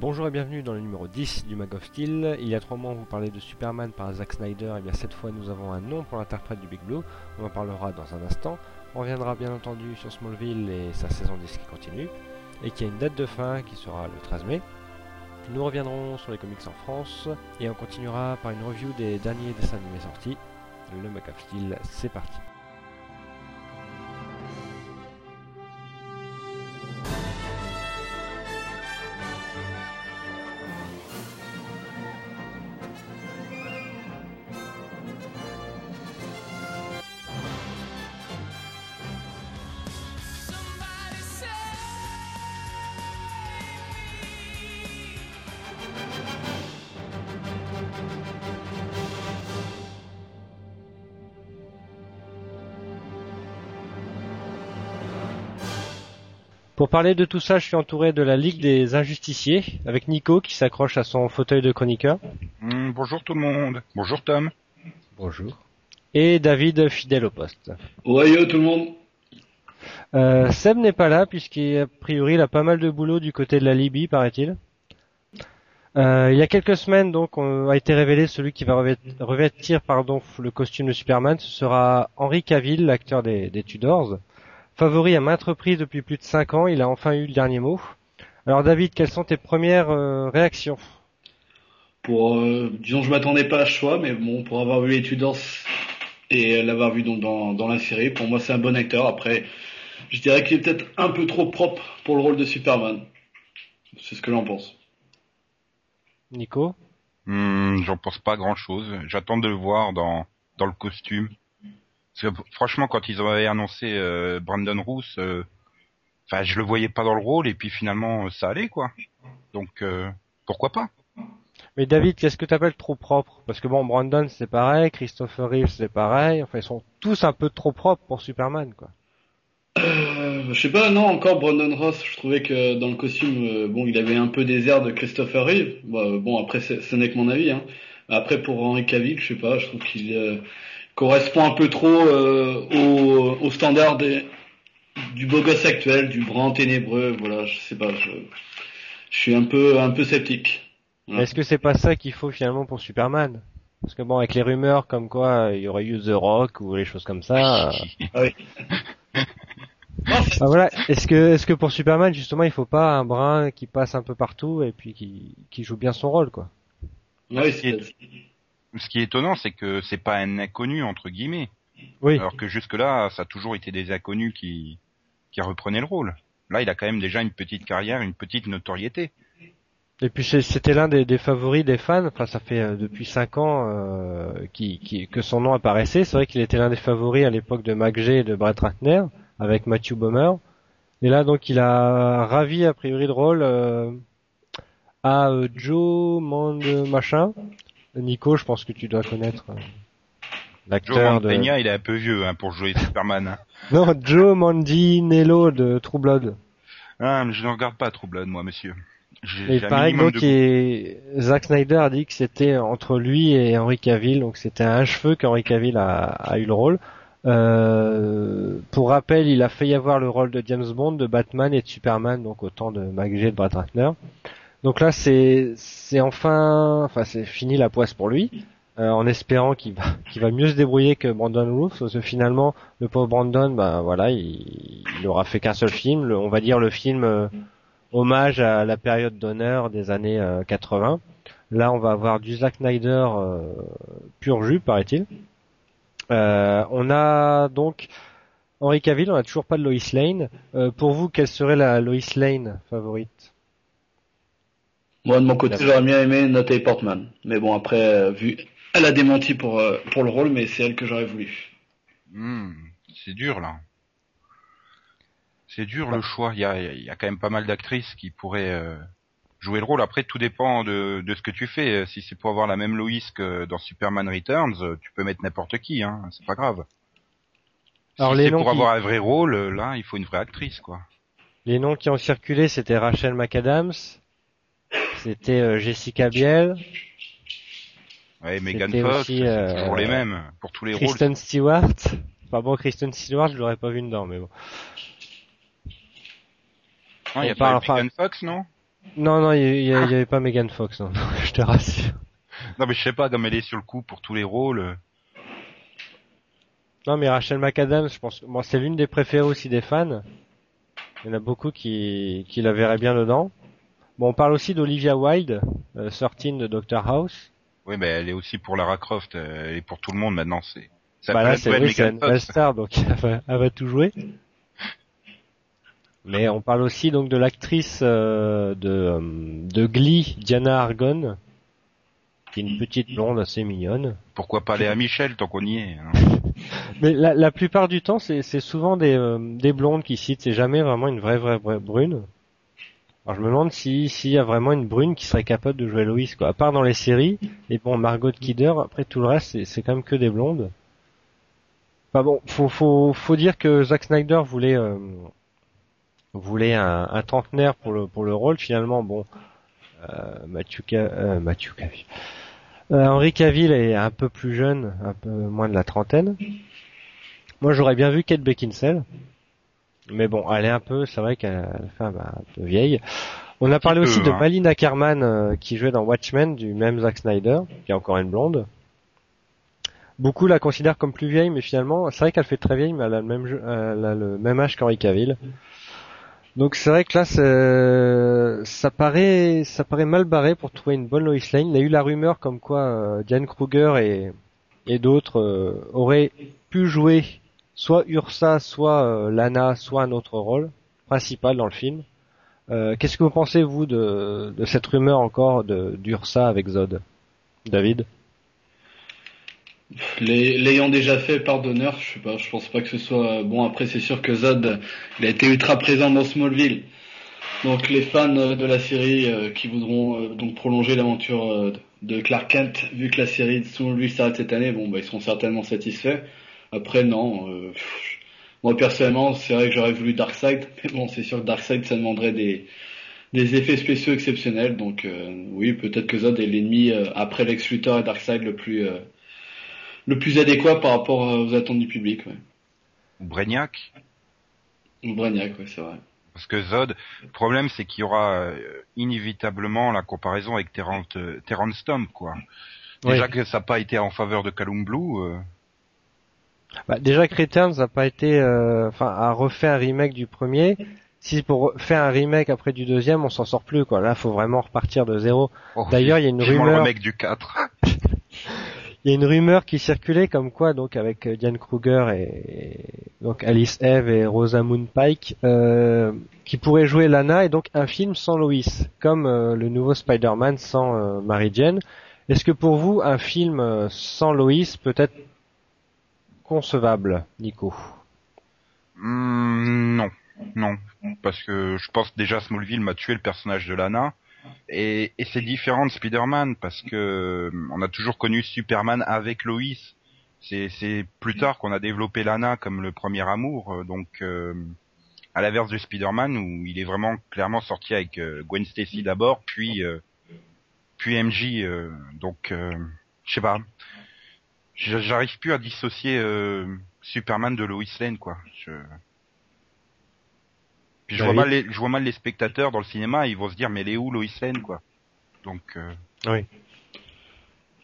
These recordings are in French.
Bonjour et bienvenue dans le numéro 10 du Mag of Steel. Il y a trois mois, on vous parlait de Superman par Zack Snyder. Et bien cette fois, nous avons un nom pour l'interprète du Big Blue. On en parlera dans un instant. On reviendra bien entendu sur Smallville et sa saison 10 qui continue. Et qui a une date de fin qui sera le 13 mai. Nous reviendrons sur les comics en France. Et on continuera par une review des derniers dessins animés sortis. Le Mag of Steel, c'est parti. Parler de tout ça, je suis entouré de la Ligue des Injusticiers, avec Nico qui s'accroche à son fauteuil de chroniqueur. Hmm, bonjour tout le monde. Bonjour Tom. Bonjour. Et David, fidèle au poste. Ouais, tout le monde. Euh, Seb n'est pas là, puisqu'a priori il a pas mal de boulot du côté de la Libye, paraît-il. Euh, il y a quelques semaines, donc, on a été révélé celui qui va revêtir, pardon, le costume de Superman. Ce sera Henry Cavill, l'acteur des, des Tudors. Favori à maintes reprises depuis plus de 5 ans, il a enfin eu le dernier mot. Alors David, quelles sont tes premières euh, réactions? Pour, euh, disons, je m'attendais pas à ce choix, mais bon, pour avoir vu les Tudors et l'avoir vu donc dans, dans la série, pour moi c'est un bon acteur. Après, je dirais qu'il est peut-être un peu trop propre pour le rôle de Superman. C'est ce que j'en pense. Nico? Hmm, J'en pense pas grand-chose. J'attends de le voir dans dans le costume. Parce que, franchement, quand ils avaient annoncé euh, Brandon Roos, euh, enfin, je le voyais pas dans le rôle et puis finalement, ça allait quoi. Donc, euh, pourquoi pas? Mais David, qu'est-ce que tu appelles trop propre? Parce que bon, Brandon c'est pareil, Christopher Reeves c'est pareil. Enfin, ils sont tous un peu trop propres pour Superman, quoi. Euh, je sais pas, non, encore Brandon Ross, je trouvais que dans le costume, bon, il avait un peu des airs de Christopher Reeve. Bon, après, ce n'est que mon avis. Hein. Après, pour Henry Cavill, je sais pas, je trouve qu'il correspond un peu trop euh, au, au, standard des, du beau gosse actuel, du grand ténébreux. Voilà, je sais pas, je, je suis un peu un peu sceptique. Est-ce que c'est pas ça qu'il faut finalement pour Superman? Parce que bon, avec les rumeurs comme quoi il y aurait eu The Rock ou les choses comme ça. ah oui. ah, voilà. Est-ce que est-ce que pour Superman justement il faut pas un brin qui passe un peu partout et puis qui qui joue bien son rôle quoi? Oui, c'est ce qui est étonnant, c'est que c'est pas un inconnu entre guillemets. Oui. Alors que jusque-là, ça a toujours été des inconnus qui qui reprenaient le rôle. Là, il a quand même déjà une petite carrière, une petite notoriété. Et puis c'était l'un des, des, favoris des fans. Enfin, ça fait euh, depuis cinq ans euh, qui, qui, que son nom apparaissait. C'est vrai qu'il était l'un des favoris à l'époque de McG et de Brett Ratner avec Matthew Bomer. Et là, donc, il a ravi a priori de rôle euh, à euh, Joe Mond machin, Nico, je pense que tu dois connaître euh, l'acteur de... Peña, il est un peu vieux hein, pour jouer Superman. Hein. non, Joe Mandinello de True Blood. Ah, mais je ne regarde pas True Blood, moi, monsieur. Il paraît que Zack Snyder a dit que c'était entre lui et Henry Cavill, donc c'était un cheveu qu'Henry Cavill a, a, eu le rôle. Euh, pour rappel, il a fait y avoir le rôle de James Bond, de Batman et de Superman, donc autant de McG et de Brett Ratner. Donc là, c'est c'est enfin, enfin c'est fini la poisse pour lui, euh, en espérant qu'il va mieux se débrouiller que Brandon Roof, parce que finalement, le pauvre Brandon, ben voilà, il, il aura fait qu'un seul film, on va dire le film euh, hommage à la période d'honneur des années 80. Euh, là, on va avoir du Zack Snyder pur jus, paraît-il. on a donc Henry Cavill, on a toujours pas de Lois Lane. pour vous, quelle serait la Lois Lane favorite? Moi, de mon côté, j'aurais bien aimé Natalie Portman. Mais bon, après, euh, vu, elle a démenti pour, euh, pour le rôle, mais c'est elle que j'aurais voulu. Hmm, c'est dur, là. C'est dur le choix. Il y a, il y a quand même pas mal d'actrices qui pourraient euh, jouer le rôle. Après, tout dépend de, de ce que tu fais. Si c'est pour avoir la même Loïs que dans Superman Returns, tu peux mettre n'importe qui, hein. C'est pas grave. Alors si c'est pour avoir un vrai rôle, là, il faut une vraie actrice, quoi. Les noms qui ont circulé, c'était Rachel McAdams, c'était euh, Jessica Biel. Ouais, Megan Fox, euh, toujours les mêmes pour tous les Kristen rôles. Stewart. Enfin bon, Kristen Stewart, je l'aurais pas vu dedans, mais bon. il y a pas Megan Fox, non? Non, non, il y, avait pas Megan Fox, non, je te rassure. Non, mais je sais pas, comme elle est sur le coup pour tous les rôles. Non, mais Rachel McAdams, je pense, moi, c'est l'une des préférées aussi des fans. Il y en a beaucoup qui, qui la verraient bien dedans. Bon, on parle aussi d'Olivia Wilde, euh, de Doctor House. Oui, mais elle est aussi pour Lara Croft, euh, elle est pour tout le monde maintenant. C'est. bah là, c'est une star, donc elle va, tout jouer. Mais on parle aussi donc de l'actrice euh, de, euh, de Glee, Diana Argon, qui est une petite blonde assez mignonne. Pourquoi pas aller à Michel tant qu'on y est hein. Mais la, la, plupart du temps, c'est souvent des, des blondes qui citent, c'est jamais vraiment une vraie vraie, vraie brune. Alors je me demande si s'il y a vraiment une brune qui serait capable de jouer Loïs quoi. À part dans les séries, et bon Margot Kidder, après tout le reste c'est quand même que des blondes. Enfin bon, faut faut dire que Zack Snyder voulait euh, voulait un, trentenaire pour le pour le rôle. Finalement bon, euh, Mathieu euh, Mathieu Cavill. Euh, Henri Cavill est un peu plus jeune, un peu moins de la trentaine. Moi j'aurais bien vu Kate Beckinsale. Mais bon, elle est un peu, c'est vrai qu'elle fait un peu vieille. On a parlé aussi de hein. Malina Ackerman euh, qui jouait dans Watchmen du même Zack Snyder, qui est encore une blonde. Beaucoup la considèrent comme plus vieille, mais finalement, c'est vrai qu'elle fait très vieille, mais elle a le même, elle a le même âge qu'Henri Cavill. Donc c'est vrai que là, ça paraît, ça paraît mal barré pour trouver une bonne Lois Lane. Il y a eu la rumeur comme quoi euh, Diane Kruger et, et d'autres euh, auraient pu jouer soit Ursa, soit euh, Lana, soit un autre rôle principal dans le film. Euh, qu'est-ce que vous pensez vous de, cette rumeur encore d'Ursa avec Zod, David? L'ayant déjà fait par d'honneur, je sais pas, je pense pas que ce soit bon. Après, c'est sûr que Zod, il a été ultra présent dans Smallville. Donc les fans de la série euh, qui voudront donc prolonger l'aventure de Clark Kent, vu que la série de Smallville s'arrête cette année, bon bah ils seront certainement satisfaits. Après, non. Euh, moi, personnellement, c'est vrai que j'aurais voulu Darkseid, mais bon, c'est sûr que Darkseid, ça demanderait des, des effets spéciaux exceptionnels. Donc, euh, oui, peut-être que Zod est l'ennemi euh, après Lex Luthor et Darkseid le plus le plus adéquat par rapport aux attentes du public. Ouais. Ou Brainiac. Ou Brainiac, oui, c'est vrai. Parce que Zod, le problème c'est qu'il y aura inévitablement la comparaison avec Terrence, Terrence Stomp, quoi. Déjà que ça n'a pas été en faveur de Calum Blue. Bah, déjà que Returns n'a pas été, euh, enfin, a refait un remake du premier. Si pour faire un remake après du deuxième, on s'en sort plus quoi. Là, faut vraiment repartir de zéro. Oh, D'ailleurs, il y a une rumeur. Le remake du 4. Il y a une rumeur qui circulait comme quoi donc avec euh, Diane Kruger et donc Alice Eve et Rosamund Pike euh, qui pourraient jouer Lana et donc un film sans Lois comme euh, le nouveau Spider-Man sans Mary Jane. Est-ce que pour vous un film sans Lois peut être concevable, Nico hmm, Non, non, parce que je pense déjà Smallville m'a tué le personnage de Lana. Et, c'est différent de Spider-Man parce que on a toujours connu Superman avec Lois. C'est plus tard qu'on a développé Lana comme le premier amour, donc euh, à l'inverse de Spider-Man où il est vraiment clairement sorti avec euh, Gwen Stacy d'abord, puis euh, puis MJ. donc je sais pas. J'arrive plus à dissocier euh, Superman de Lois Lane, quoi. Je... Puis je vois mal les, je vois mal les spectateurs dans le cinéma, ils vont se dire mais elle est où Lois Lane, quoi? Donc. Euh... Oui.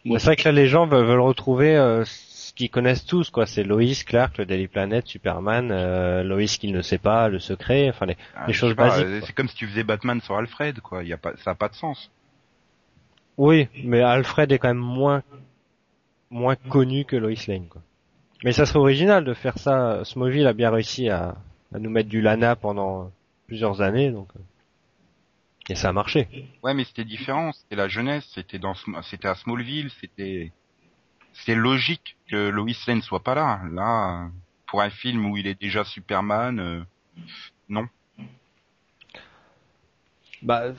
C'est vrai que là les gens veulent, retrouver euh, ce qu'ils connaissent tous, quoi. C'est Lois, Clark, le Daily Planet, Superman, euh, Lois qu'il ne sait pas, le secret, enfin les, ah, les choses basiques. Euh, c'est comme si tu faisais Batman sur Alfred, quoi. Il y a pas, ça a pas de sens. Oui, mais Alfred est quand même moins moins connu que Lois Lane. Quoi. Mais ça serait original de faire ça. Smallville a bien réussi à, à nous mettre du Lana pendant plusieurs années, donc et ça a marché. Ouais, mais c'était différent. C'était la jeunesse. C'était dans, c'était à Smallville. C'était, c'était logique que Lois Lane soit pas là. Là, pour un film où il est déjà Superman, euh, non. Bah,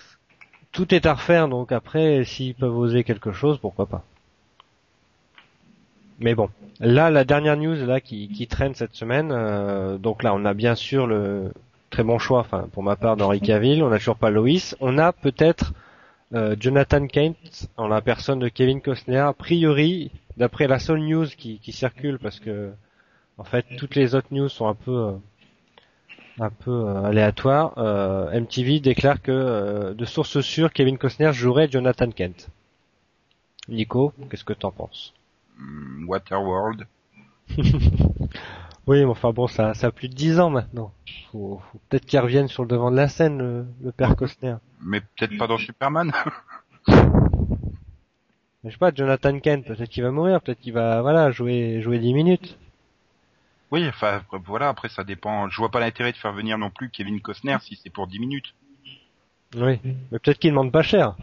tout est à refaire. Donc après, s'ils peuvent oser quelque chose, pourquoi pas. Mais bon, là la dernière news là qui, qui traîne cette semaine, euh, donc là on a bien sûr le très bon choix, enfin pour ma part d'Henri Cavill, on n'a toujours pas Loïs, on a peut-être euh, Jonathan Kent en la personne de Kevin Costner. A priori, d'après la seule news qui, qui circule, parce que en fait toutes les autres news sont un peu euh, un peu aléatoire, MTV déclare que de source sûre, Kevin Costner jouerait Jonathan Kent. Nico, qu'est-ce que t'en penses? Waterworld. oui, mais enfin bon, ça, ça a plus de 10 ans maintenant. Faut, peut-être qu'il revienne sur le devant de la scène, le, père Costner. Mais peut-être pas dans Superman. je sais pas, Jonathan Kent, peut-être qu'il va mourir, peut-être qu'il va, voilà, jouer, jouer 10 minutes. Oui, enfin, voilà, après ça dépend. Je vois pas l'intérêt de faire venir non plus Kevin Costner si c'est pour 10 minutes. Oui, mais peut-être qu'il demande pas cher.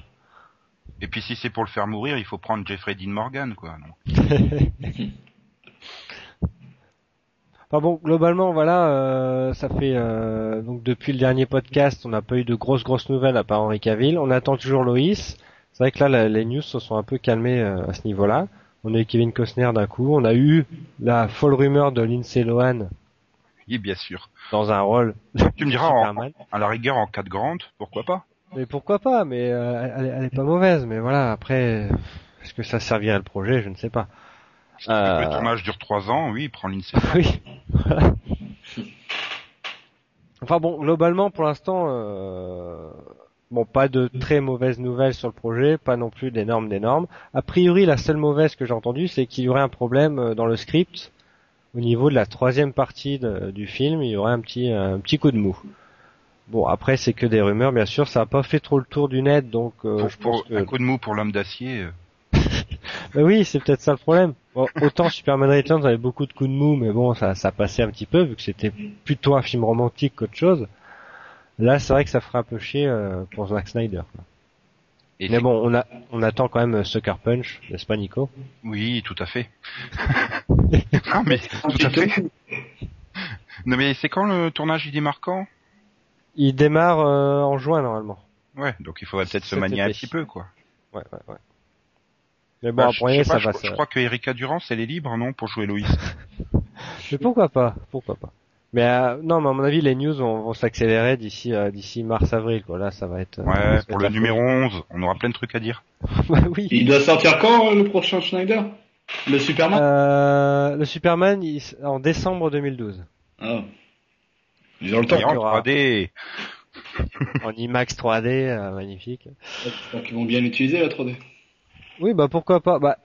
Et puis si c'est pour le faire mourir, il faut prendre Jeffrey Dean Morgan, quoi. enfin bon, globalement, voilà, euh, ça fait euh, donc depuis le dernier podcast, on n'a pas eu de grosses grosses nouvelles à part Henri Cavill. On attend toujours Loïs. C'est vrai que là, les news se sont un peu calmées euh, à ce niveau-là. On a eu Kevin Costner d'un coup. On a eu la folle rumeur de Lindsay Lohan. Oui, bien sûr. Dans un rôle. Tu me diras, à la rigueur, en cas de grande, pourquoi pas? Mais pourquoi pas Mais euh, elle, elle, est pas mauvaise. Mais voilà, après, est-ce que ça servirait le projet Je ne sais pas. Euh... Le tournage dure trois ans, oui, prend l'INSEE. oui. Enfin bon, globalement, pour l'instant, euh... bon, pas de très mauvaises nouvelles sur le projet, pas non plus d'énormes d'énormes. A priori, la seule mauvaise que j'ai entendue, c'est qu'il y aurait un problème euh, dans le script. Au niveau de la troisième partie du film, il y aurait un petit un petit coup de mou. Bon, après, c'est que des rumeurs, bien sûr. Ça n'a pas fait trop le tour du net, donc euh, je pense que... Un coup de mou pour l'homme d'acier. Euh. bah oui, c'est peut-être ça le problème. autant Superman Returns avait beaucoup de coups de mou, mais bon, ça, ça passait un petit peu, vu que c'était plutôt un film romantique qu'autre chose. Là, c'est vrai que ça ferait un peu chier euh, pour Zack Snyder. mais bon, on, a, on attend quand même Sucker Punch, n'est-ce pas Nico? Oui, tout à fait. non mais, tout à fait. Non mais c'est quand le tournage il démarre quand? Il démarre euh, en juin normalement. Ouais, donc il faudrait peut-être se manier un petit peu, quoi. Ouais, ouais, ouais. Mais bon, bah, après, ça va. Je, crois que Erika Durance, elle est libre, non, pour jouer Loïs. mais pourquoi pas Pourquoi pas Mais euh, non, mais à mon avis, les news vont, s'accélérer d'ici euh, d'ici mars-avril, quoi. Là, ça va être. ouais, pour le numéro 11, on aura plein de trucs à dire. bah oui. Il doit sortir quand le prochain Schneider? Le Superman? Le Superman, en décembre 2012. Ah. Ils ont le temps. En 3D. en IMAX 3D, euh, magnifique. J'espère qu'ils vont bien l'utiliser la 3D. Oui, bah pourquoi pas. Bah,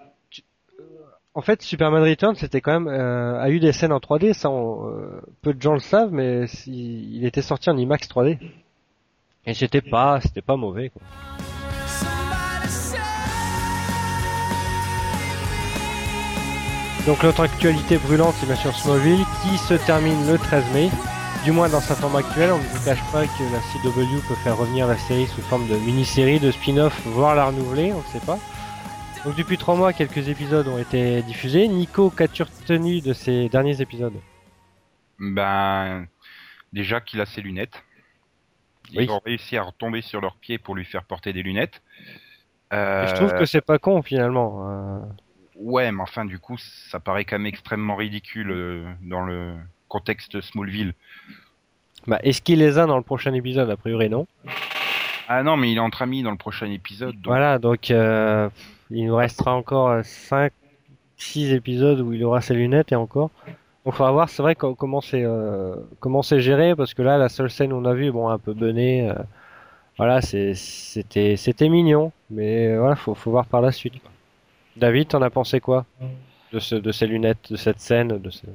en fait, Superman Return, c'était quand même euh, a eu des scènes en 3D. Ça, euh, peu de gens le savent, mais il était sorti en IMAX 3D. Et c'était pas, c'était pas mauvais. Quoi. Donc l'autre actualité brûlante, c'est bien sûr Smallville, qui se termine le 13 mai du moins dans sa forme actuelle, on ne vous cache pas que la CW peut faire revenir la série sous forme de mini-série, de spin-off, voire la renouveler, on ne sait pas. Donc depuis trois mois, quelques épisodes ont été diffusés. Nico, qu'as-tu retenu de ces derniers épisodes? Ben, déjà qu'il a ses lunettes. Ils ont réussi à retomber sur leurs pieds pour lui faire porter des lunettes. je trouve que c'est pas con finalement. Euh. Ouais, mais enfin du coup, ça paraît quand même extrêmement ridicule euh, dans le contexte Smallville. Bah, est-ce qu'il les a dans le prochain épisode A priori, non. Ah non, mais il est entre amis dans le prochain épisode. Voilà, donc euh, il nous restera encore 5, 6 épisodes où il aura ses lunettes et encore. Donc faudra voir, c'est vrai comment c'est euh, comment c'est géré parce que là la seule scène on a vu bon un peu bené euh, voilà c'était c'était mignon mais voilà faut faut voir par la suite. David, t'en as pensé quoi de ce de ces lunettes, de cette scène, de ce...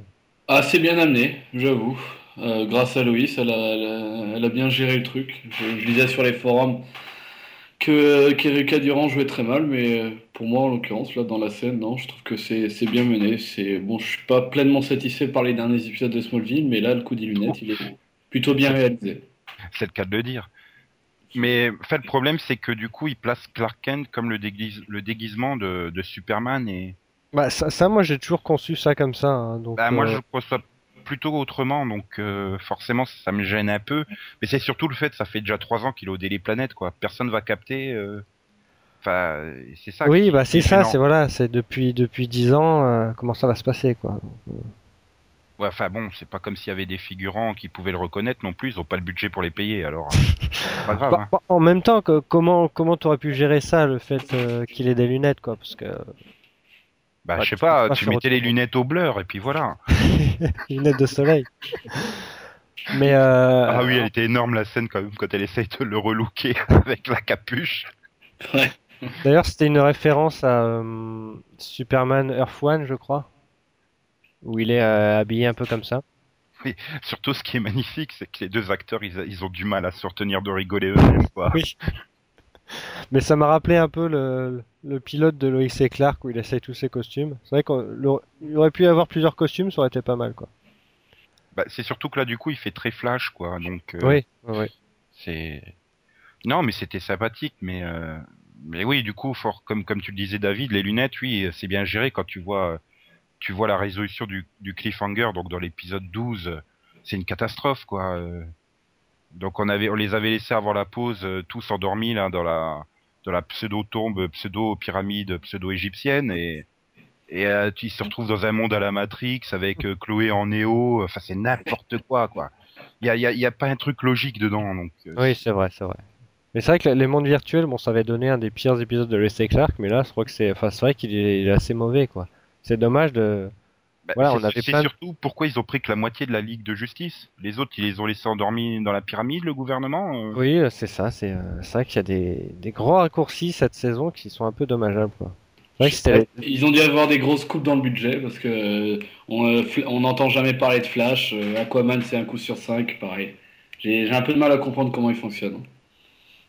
Assez bien amené, j'avoue. Euh, grâce à Loïs, elle a, bien géré le truc. Je, lisais sur les forums que qu'Erika Durand jouait très mal, mais euh, pour moi, en l'occurrence, là, dans la scène, non, je trouve que c'est bien mené. C'est bon, je suis pas pleinement satisfait par les derniers épisodes de Smallville, mais là, le coup des lunettes, il est plutôt bien réalisé. C'est le cas de le dire. Mais fait, le problème, c'est que du coup, il place Clark Kent comme le, le déguisement de, de Superman et bah ça, moi j'ai toujours conçu ça comme ça. Hein, donc, bah, moi euh, je reçois plutôt autrement, donc euh, forcément ça me gêne un peu. Mais c'est surtout le fait, ça fait déjà trois ans qu'il au les planètes, quoi. Personne va capter. Euh, enfin, c'est ça. Oui, bah c'est ça, c'est voilà, c'est depuis depuis dix ans, comment ça va se passer, quoi. Ouais, enfin bon, c'est pas comme s'il y avait des figurants qui pouvaient le reconnaître non plus, ils ont pas le budget pour les payer, alors pas grave. Bah, hein. En même temps, que, comment comment t'aurais pu gérer ça, le fait qu'il ait des lunettes, quoi, parce que bah, bah, je sais pas, tu mettais les lunettes au blur et puis voilà. lunettes de soleil. Mais euh... Ah oui, elle était énorme la scène quand même quand elle essaye de le relooker avec la capuche. Ouais. D'ailleurs, c'était une référence à euh, Superman Earth One, je crois, où il est euh, habillé un peu comme ça. Oui, surtout ce qui est magnifique, c'est que les deux acteurs, ils, ils, ont du mal à se retenir de rigoler eux-mêmes, quoi. Oui. Mais ça m'a rappelé un peu le, le, pilote de Lois et Clark où il essaye tous ses costumes. C'est vrai qu'il aurait pu avoir plusieurs costumes, ça aurait été pas mal, quoi. Bah, c'est surtout que là, du coup, il fait très flash, quoi. Donc. Euh, oui, oui. C'est. Non, mais c'était sympathique, mais. Euh... Mais oui, du coup, fort, comme comme tu le disais, David, les lunettes, oui, c'est bien géré quand tu vois tu vois la résolution du, du cliffhanger, donc dans l'épisode 12, c'est une catastrophe, quoi. Donc on avait, on les avait laissés avant la pause, euh, tous endormis là dans la, dans la pseudo tombe, pseudo pyramide, pseudo égyptienne, et et euh, ils se retrouvent dans un monde à la Matrix avec euh, Chloé en néo. Enfin, c'est n'importe quoi, quoi. Il y a, y, a, pas un truc logique dedans, donc. Oui, c'est vrai, c'est vrai. Mais c'est vrai que les mondes virtuels, bon, ça avait donné un des pires épisodes de Leslie Clark, mais là, je crois que c'est, enfin, c'est vrai qu'il est, est assez mauvais, quoi. C'est dommage de. Bah, voilà, on avait plein surtout pourquoi ils ont pris que la moitié de la Ligue de Justice. Les autres, ils les ont laissés endormis dans la pyramide, le gouvernement. euh? Oui, euh, c'est ça. C'est, euh, vrai qu'il y a des, des gros raccourcis cette saison qui sont un peu dommageables, quoi. Ils ont dû avoir des grosses coupes dans le budget parce que euh, on euh, n'entend jamais parler de Flash. euh, Aquaman, c'est un coup sur cinq, pareil. J'ai un peu de mal à comprendre comment il fonctionne.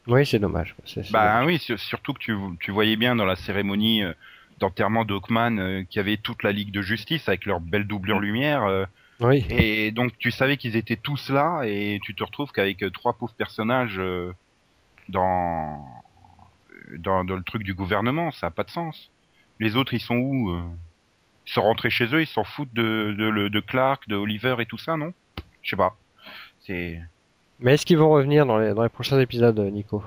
Oui, c'est dommage. Bah oui, sur- surtout que tu, tu voyais bien dans la cérémonie euh, d'enterrement d'Hawkman euh, qu'il y avait toute la Ligue de Justice avec leur belle doublure lumière. euh. Oui. et donc tu savais qu'ils étaient tous là et tu te retrouves qu'avec euh, trois pauvres personnages dans, dans dans le truc du gouvernement, ça a pas de sens. Les autres, ils sont où Ils sont rentrés chez eux, ils s'en foutent de, de, de Clark, de Oliver et tout ça, non? Je sais pas. C'est Mais est-ce qu'ils vont revenir dans les, dans les prochains épisodes, Nico?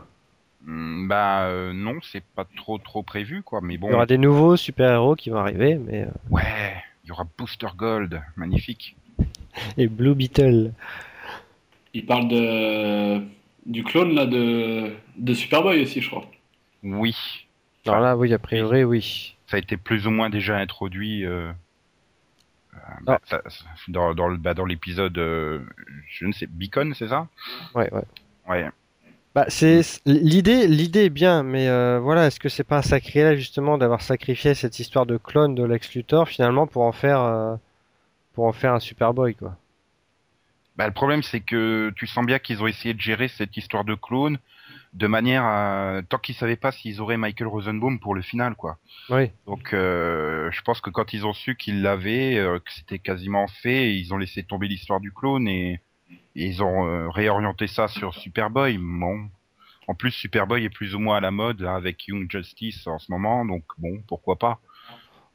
Bah euh, non, c'est pas trop trop prévu quoi. Mais bon, Il y aura des nouveaux super-héros qui vont arriver, mais. euh, ouais, il y aura Booster Gold, magnifique. Et Blue Beetle. Il parle de du clone là de de Superboy aussi, je crois. Oui, Alors là, oui, a priori, oui. ça a été plus ou moins déjà introduit euh, euh, bah, ça- dans dans le bah, dans l'épisode, euh, je ne sais, Beacon, c'est ça? Ouais, ouais. Ouais. Bah, c'est c'est- l'idée, l'idée est bien, mais euh, voilà, est-ce que c'est pas un sacrilège justement d'avoir sacrifié cette histoire de clone de Lex Luthor finalement pour en faire, euh, pour en faire un Superboy quoi? Bah, le problème, c'est que tu sens bien qu'ils ont essayé de gérer cette histoire de clone de manière à tant qu'ils savaient pas s'ils auraient Michael Rosenbaum pour le final, quoi. Oui. Donc, euh, je pense que quand ils ont su qu'ils l'avaient, que c'était quasiment fait, ils ont laissé tomber l'histoire du clone et ils ont euh, réorienté ça sur Superboy. Bon, en plus, Superboy est plus ou moins à la mode là, avec Young Justice en ce moment, donc bon, pourquoi pas.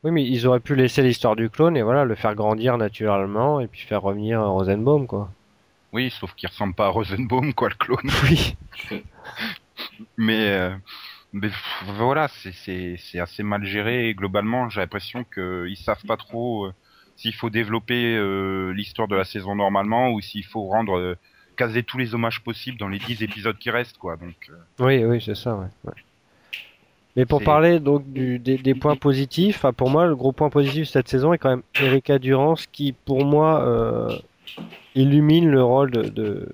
Oui, mais ils auraient pu laisser l'histoire du clone et voilà, le faire grandir naturellement et puis faire revenir Rosenbaum quoi. Oui, sauf qu'il ressemble pas à Rosenbaum, quoi, le clone. Oui. Mais, euh, mais pff, voilà, c'est- assez mal géré. Et globalement, j'ai l'impression qu'ils savent pas trop euh, s'il faut développer euh, l'histoire de la saison normalement ou s'il faut rendre euh, caser tous les hommages possibles dans les 10 épisodes qui restent, quoi. Donc, euh, Oui, oui, c'est ça, ouais. ouais. Mais pour parler donc du, des, des points positifs, pour moi, le gros point positif de cette saison est quand même Erika Durance qui, pour moi, illumine le rôle de, de,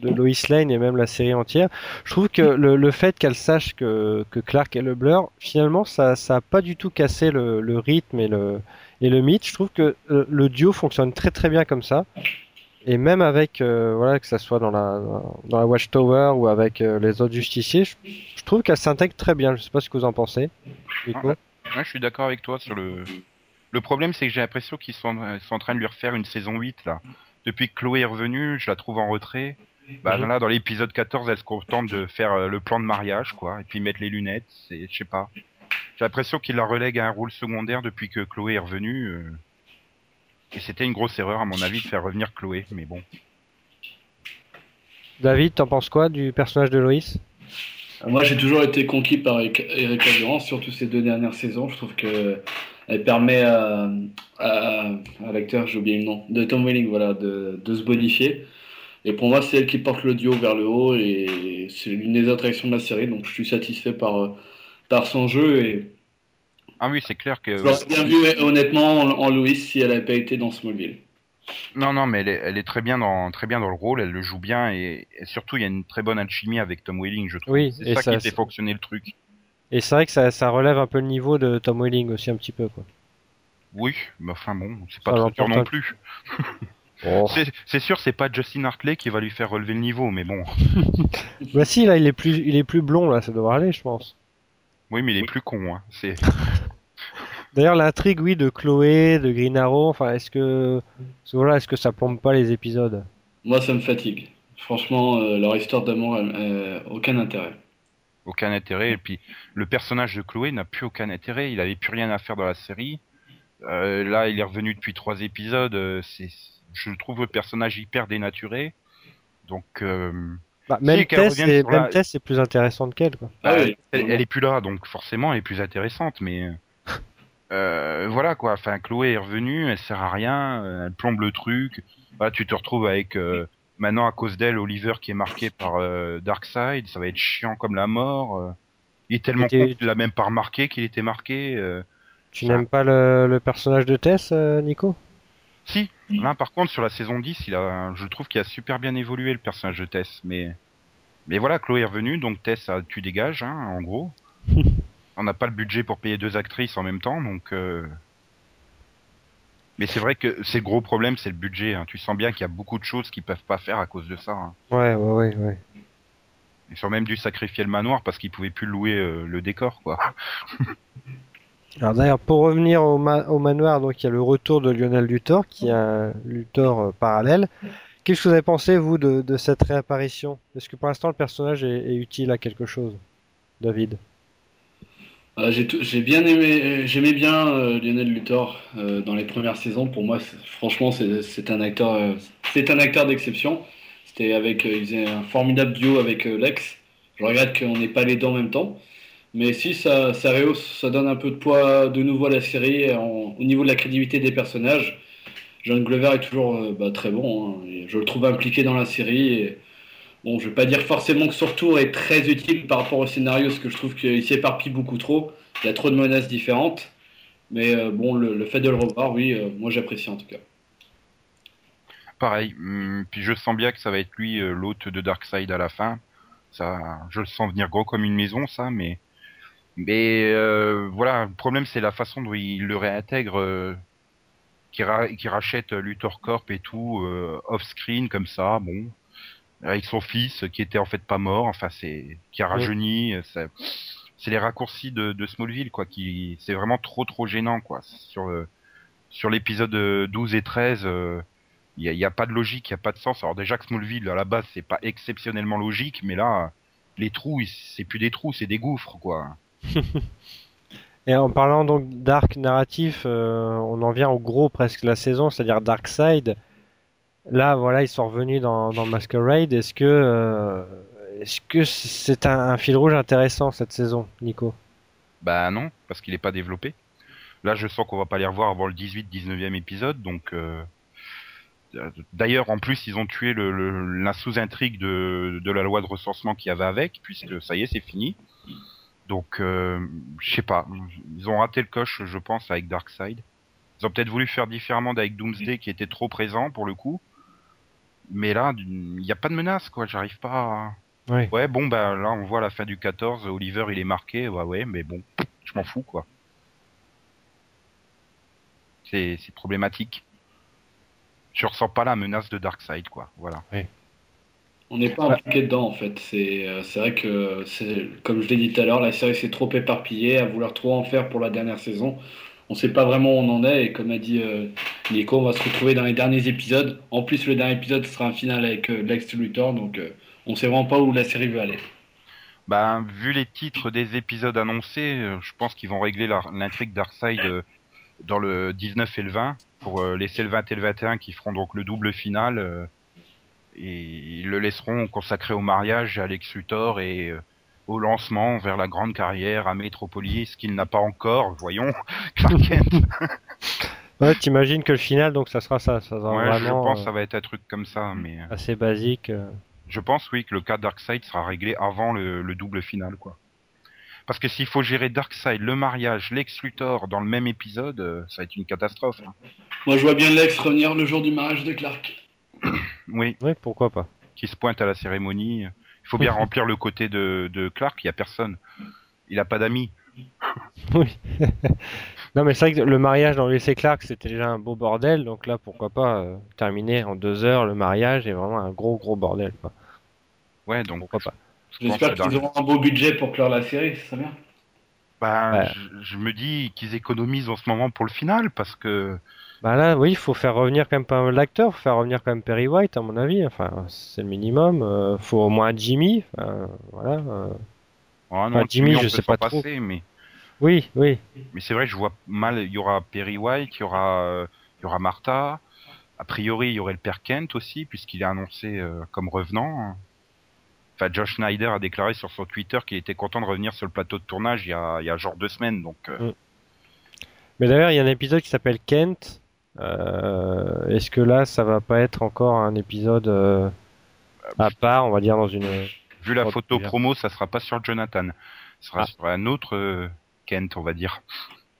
de Lois Lane et même la série entière. Je trouve que le, le fait qu'elle sache que, que Clark est le Blur, finalement, ça, ça a pas du tout cassé le, le rythme et le, et le mythe. Je trouve que euh, le duo fonctionne très très bien comme ça. Et même avec, euh, voilà, que ça soit dans la, dans la Watchtower ou avec euh, les autres justiciers, je, je trouve qu'elle s'intègre très bien. Je sais pas ce que vous en pensez. Ouais, je suis d'accord avec toi sur le. Le problème, c'est que j'ai l'impression qu'ils sont, sont en train de lui refaire une saison 8 là. Depuis que Chloé est revenue, je la trouve en retrait. Bah Mhm. là, dans l'épisode 14, elle se contente de faire le plan de mariage, quoi, et puis mettre les lunettes. C'est, je sais pas. J'ai l'impression qu'il la relègue à un rôle secondaire depuis que Chloé est revenue. euh. Et c'était une grosse erreur, à mon avis, de faire revenir Chloé. Mais bon. David, t'en penses quoi du personnage de Loïs? Moi, j'ai toujours été conquis par Erika Durance, surtout ces deux dernières saisons. Je trouve que elle permet à, à, à l'acteur, j'ai oublié le nom, de Tom Welling, voilà, de, de se bonifier. Et pour moi, c'est elle qui porte le duo vers le haut et c'est l'une des attractions de la série. Donc, je suis satisfait par, par son jeu et Ah oui, c'est clair que. je bien vu honnêtement en, en Louis si elle n'avait pas été dans Smallville. Non, non, mais elle est, elle est, très bien dans très bien dans le rôle, elle le joue bien et, surtout il y a une très bonne alchimie avec Tom Welling, je trouve. Oui, c'est ça, qui fait fonctionner le truc. Et c'est vrai que ça, ça relève un peu le niveau de Tom Welling aussi un petit peu quoi. Oui, mais enfin bon, c'est pas trop dur non plus. Oh. C'est sûr, c'est pas Justin Hartley qui va lui faire relever le niveau, mais bon. bah si, là, il est plus, il est plus blond, là, ça devrait aller, je pense. Oui, mais il est plus con, hein. C'est. D'ailleurs, l'intrigue, oui, de Chloé, de Green Arrow, enfin, est-ce que, voilà, est-ce que ça plombe pas les épisodes? Moi, ça me fatigue. Franchement, euh, leur histoire d'amour, euh, aucun intérêt. Aucun intérêt. Et puis, le personnage de Chloé n'a plus aucun intérêt. Il avait plus rien à faire dans la série. Euh, là, il est revenu depuis trois épisodes. Euh, c'est, je trouve le personnage hyper dénaturé. Donc, bah, même, Tess, c'est, plus intéressante qu'elle. Quoi. Ah elle, elle, est plus là, donc forcément, elle est plus intéressante. Mais euh, voilà quoi. Enfin, Chloé est revenue, elle sert à rien, euh, elle plombe le truc. Bah, tu te retrouves avec euh, maintenant à cause d'elle Oliver qui est marqué par Darkseid. Ça va être chiant comme la mort. il est tellement con qu'il l'a même pas remarqué qu'il était marqué. tu n'aimes pas le, personnage de Tess, Nico? Si. Là, par contre, sur la saison 10, il a, je trouve qu'il a super bien évolué le personnage de Tess. Mais, mais voilà, Chloé est revenue, donc Tess, tu dégages, hein, en gros. on n'a pas le budget pour payer deux actrices en même temps, donc. Euh, mais c'est vrai que c'est le gros problème, c'est le budget. Hein. Tu sens bien qu'il y a beaucoup de choses qu'ils peuvent pas faire à cause de ça. Hein. Ouais, ouais, ouais, ouais. Ils ont même dû sacrifier le manoir parce qu'ils pouvaient plus louer euh, le décor, quoi. Alors d'ailleurs, pour revenir au, manoir, donc il y a le retour de Lionel Luthor, qui est un Luthor euh, parallèle. Qu'est-ce que vous avez pensé, vous, de, cette réapparition? Est-ce que pour l'instant, le personnage est utile à quelque chose, David? Euh, j'ai bien aimé, j'aimais bien euh, Lionel Luthor euh, dans les premières saisons. Pour moi, franchement, c'est un acteur, acteur d'exception. C'était avec, il faisait un formidable duo avec Lex. Je regrette qu'on n'ait pas les deux en même temps. Mais si ça, ça rehausse, ça donne un peu de poids de nouveau à la série au niveau de la crédibilité des personnages. John Glover est toujours bah, très bon. Hein, je le trouve impliqué dans la série. Bon, je vais pas dire forcément que son retour est très utile par rapport au scénario, parce que je trouve qu'il s'éparpille beaucoup trop. Il y a trop de menaces différentes. Mais euh, bon, le, fait de le revoir, oui, euh, moi j'apprécie en tout cas. Pareil. Hum, puis je sens bien que ça va être lui euh, l'hôte de Darkseid à la fin. Ça, je le sens venir gros comme une maison, ça. Mais, mais voilà, le problème c'est la façon dont il le réintègre. qui, qui rachète Luthor Corp et tout off-screen comme ça, bon, avec son fils qui était en fait pas mort, enfin c'est qui a rajeuni, c'est les raccourcis de, de, Smallville quoi, qui c'est vraiment trop trop gênant quoi. Sur sur l'épisode 12 et 13, il euh, n'y a, y a, pas de logique, il y a pas de sens. Alors déjà que Smallville à la base c'est pas exceptionnellement logique, mais là les trous c'est plus des trous, c'est des gouffres quoi. Et en parlant donc d'arc narratif, euh, on en vient au gros presque la saison, c'est-à-dire Dark Side. Là, voilà, ils sont revenus dans, Masquerade. Est-ce que euh, que c'est un, fil rouge intéressant cette saison, Nico? Bah non, parce qu'il n'est pas développé. Là, je sens qu'on va pas les revoir avant le 18-19e épisode, donc. Euh... D'ailleurs, en plus, ils ont tué la sous-intrigue de, de la loi de recensement qu'il y avait avec, puisque ça y est, c'est fini. Donc, euh, je sais pas. Ils ont raté le coche, je pense, avec Darkseid. Ils ont peut-être voulu faire différemment avec Doomsday, qui était trop présent pour le coup. Mais là, il n'y a pas de menace, quoi. J'arrive pas à... Ouais. bon, bah là, on voit la fin du 14. Oliver, il est marqué. Ouais, ouais, mais bon, je m'en fous, quoi. C'est problématique. Je ressens pas la menace de Darkseid, quoi. Voilà. On n'est pas impliqué dedans, en fait. C'est euh, vrai que, comme je l'ai dit tout à l'heure, la série s'est trop éparpillée à vouloir trop en faire pour la dernière saison on ne sait pas vraiment où on en est. Et comme a dit euh, Nico, on va se retrouver dans les derniers épisodes. En plus, le dernier épisode sera un final avec euh, Lex Luthor, donc euh, on ne sait vraiment pas où la série veut aller. Bah, vu les titres des épisodes annoncés, je pense qu'ils vont régler l'intrigue Darkseid dans le 19 et le 20 pour laisser le 20 et le 21 qui feront donc le double final ils le laisseront consacré au mariage à Lex Luthor et au lancement vers la grande carrière à Metropolis qu'il n'a pas encore, voyons, Clark Kent. ouais, t'imagines que le final, donc ça sera ça. ça ouais, je pense que ça va être un truc comme ça, mais. Euh, assez basique. Euh. Je pense, oui, que le cas Darkseid sera réglé avant le, double final, quoi. Parce que s'il faut gérer Darkseid, le mariage, Lex Luthor dans le même épisode, euh, ça va être une catastrophe. hein. Moi, je vois bien Lex revenir le jour du mariage de Clark. Oui, Oui, pourquoi pas. qui se pointe à la cérémonie. Il faut bien remplir le côté de, de Clark, il y a personne. Il a pas d'amis. Oui. non, mais c'est vrai que le mariage dans l'UC Clark, c'était déjà un beau bordel. Donc là, pourquoi pas euh, terminer en deux heures le mariage est vraiment un gros gros bordel. Quoi. Ouais, donc Pourquoi pas. J'espère qu'ils auront un beau budget pour clore la série, c'est bien. Ben, Ouais. je, je me dis qu'ils économisent en ce moment pour le final parce que Bah là, oui, il faut faire revenir quand même pas mal d'acteurs, faut faire revenir quand même Perry White, à mon avis. Enfin, c'est le minimum. Euh, faut au moins Jimmy. Enfin, voilà. euh. oh non, Enfin, Jimmy, on je peut sais pas trop. passer, mais Oui, oui. mais c'est vrai, je vois mal. Il y aura Perry White, il y aura euh, il y aura Martha. A priori, il y aurait le père Kent aussi puisqu'il est annoncé euh, comme revenant. Enfin, Josh Snyder a déclaré sur son Twitter qu'il était content de revenir sur le plateau de tournage il y a, il y a genre deux semaines. Donc, euh, Mais d'ailleurs, il y a un épisode qui s'appelle Kent. Euh, Est-ce que là, ça va pas être encore un épisode euh, à part, on va dire dans une. vu la photo promo, ça sera pas sur Jonathan. Ce sera Ah. sur un autre euh, Kent, on va dire.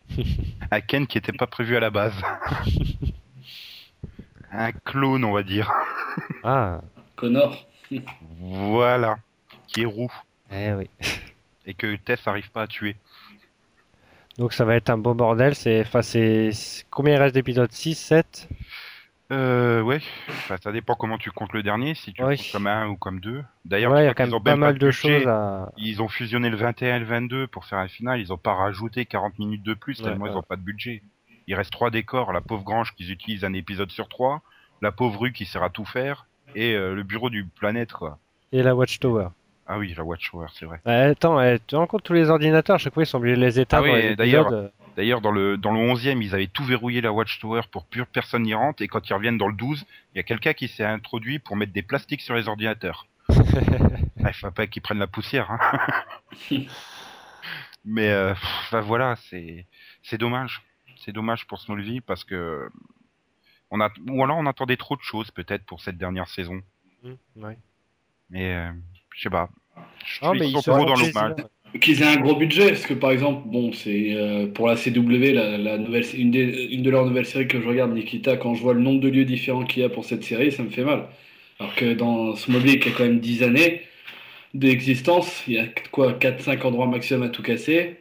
un Kent qui était pas prévu à la base. un clone, on va dire. Ah. Connor. Voilà. Qui est roux. Eh oui. Et que Tess arrive pas à tuer. Donc ça va être un beau bordel. C'est, enfin, c'est c'est- combien il reste d'épisodes? 6, 7 Euh, ouais. Enfin, ça dépend comment tu comptes le dernier, si tu comptes comme un ou comme deux. D'ailleurs, Ouais, il y je a crois quand qu'ils ont pas mal de choses à. Ils ont fusionné le 21 et le 22 pour faire un final. Ils ont pas rajouté 40 minutes de plus Ouais, tellement ils ont pas de budget. Il reste trois décors. La pauvre grange qu'ils utilisent un épisode sur trois. La pauvre rue qui sert à tout faire. Et euh, le bureau du planète, quoi. Et la Watchtower. Ah oui, la Watchtower, c'est vrai. Attends, eh, tu te rends compte tous les ordinateurs, à chaque fois ils sont obligés de les éteindre. Ah oui, d'ailleurs- épisodes. D'ailleurs, dans le, dans le 11e, ils avaient tout verrouillé la Watchtower pour plus personne n'y rentre. Et quand ils reviennent dans le 12, il y a quelqu'un qui s'est introduit pour mettre des plastiques sur les ordinateurs. Ah, il faut pas qu'ils prennent la poussière. Hein. Mais euh, enfin, voilà, c'est c'est dommage. C'est dommage pour Smallville parce que on a ou alors on attendait trop de choses peut-être pour cette dernière saison. Hmm, ouais. Mais euh, je sais pas. Je mais ils dans l'hommage. Qu'ils aient un gros budget, parce que par exemple, bon, c'est euh, pour la CW, la, la nouvelle, une, des, une de leurs nouvelles séries que je regarde, Nikita, quand je vois le nombre de lieux différents qu'il y a pour cette série, ça me fait mal. Alors que dans Smallville, qui a quand même 10 années d'existence, il y a quoi, 4-5 endroits maximum à tout casser.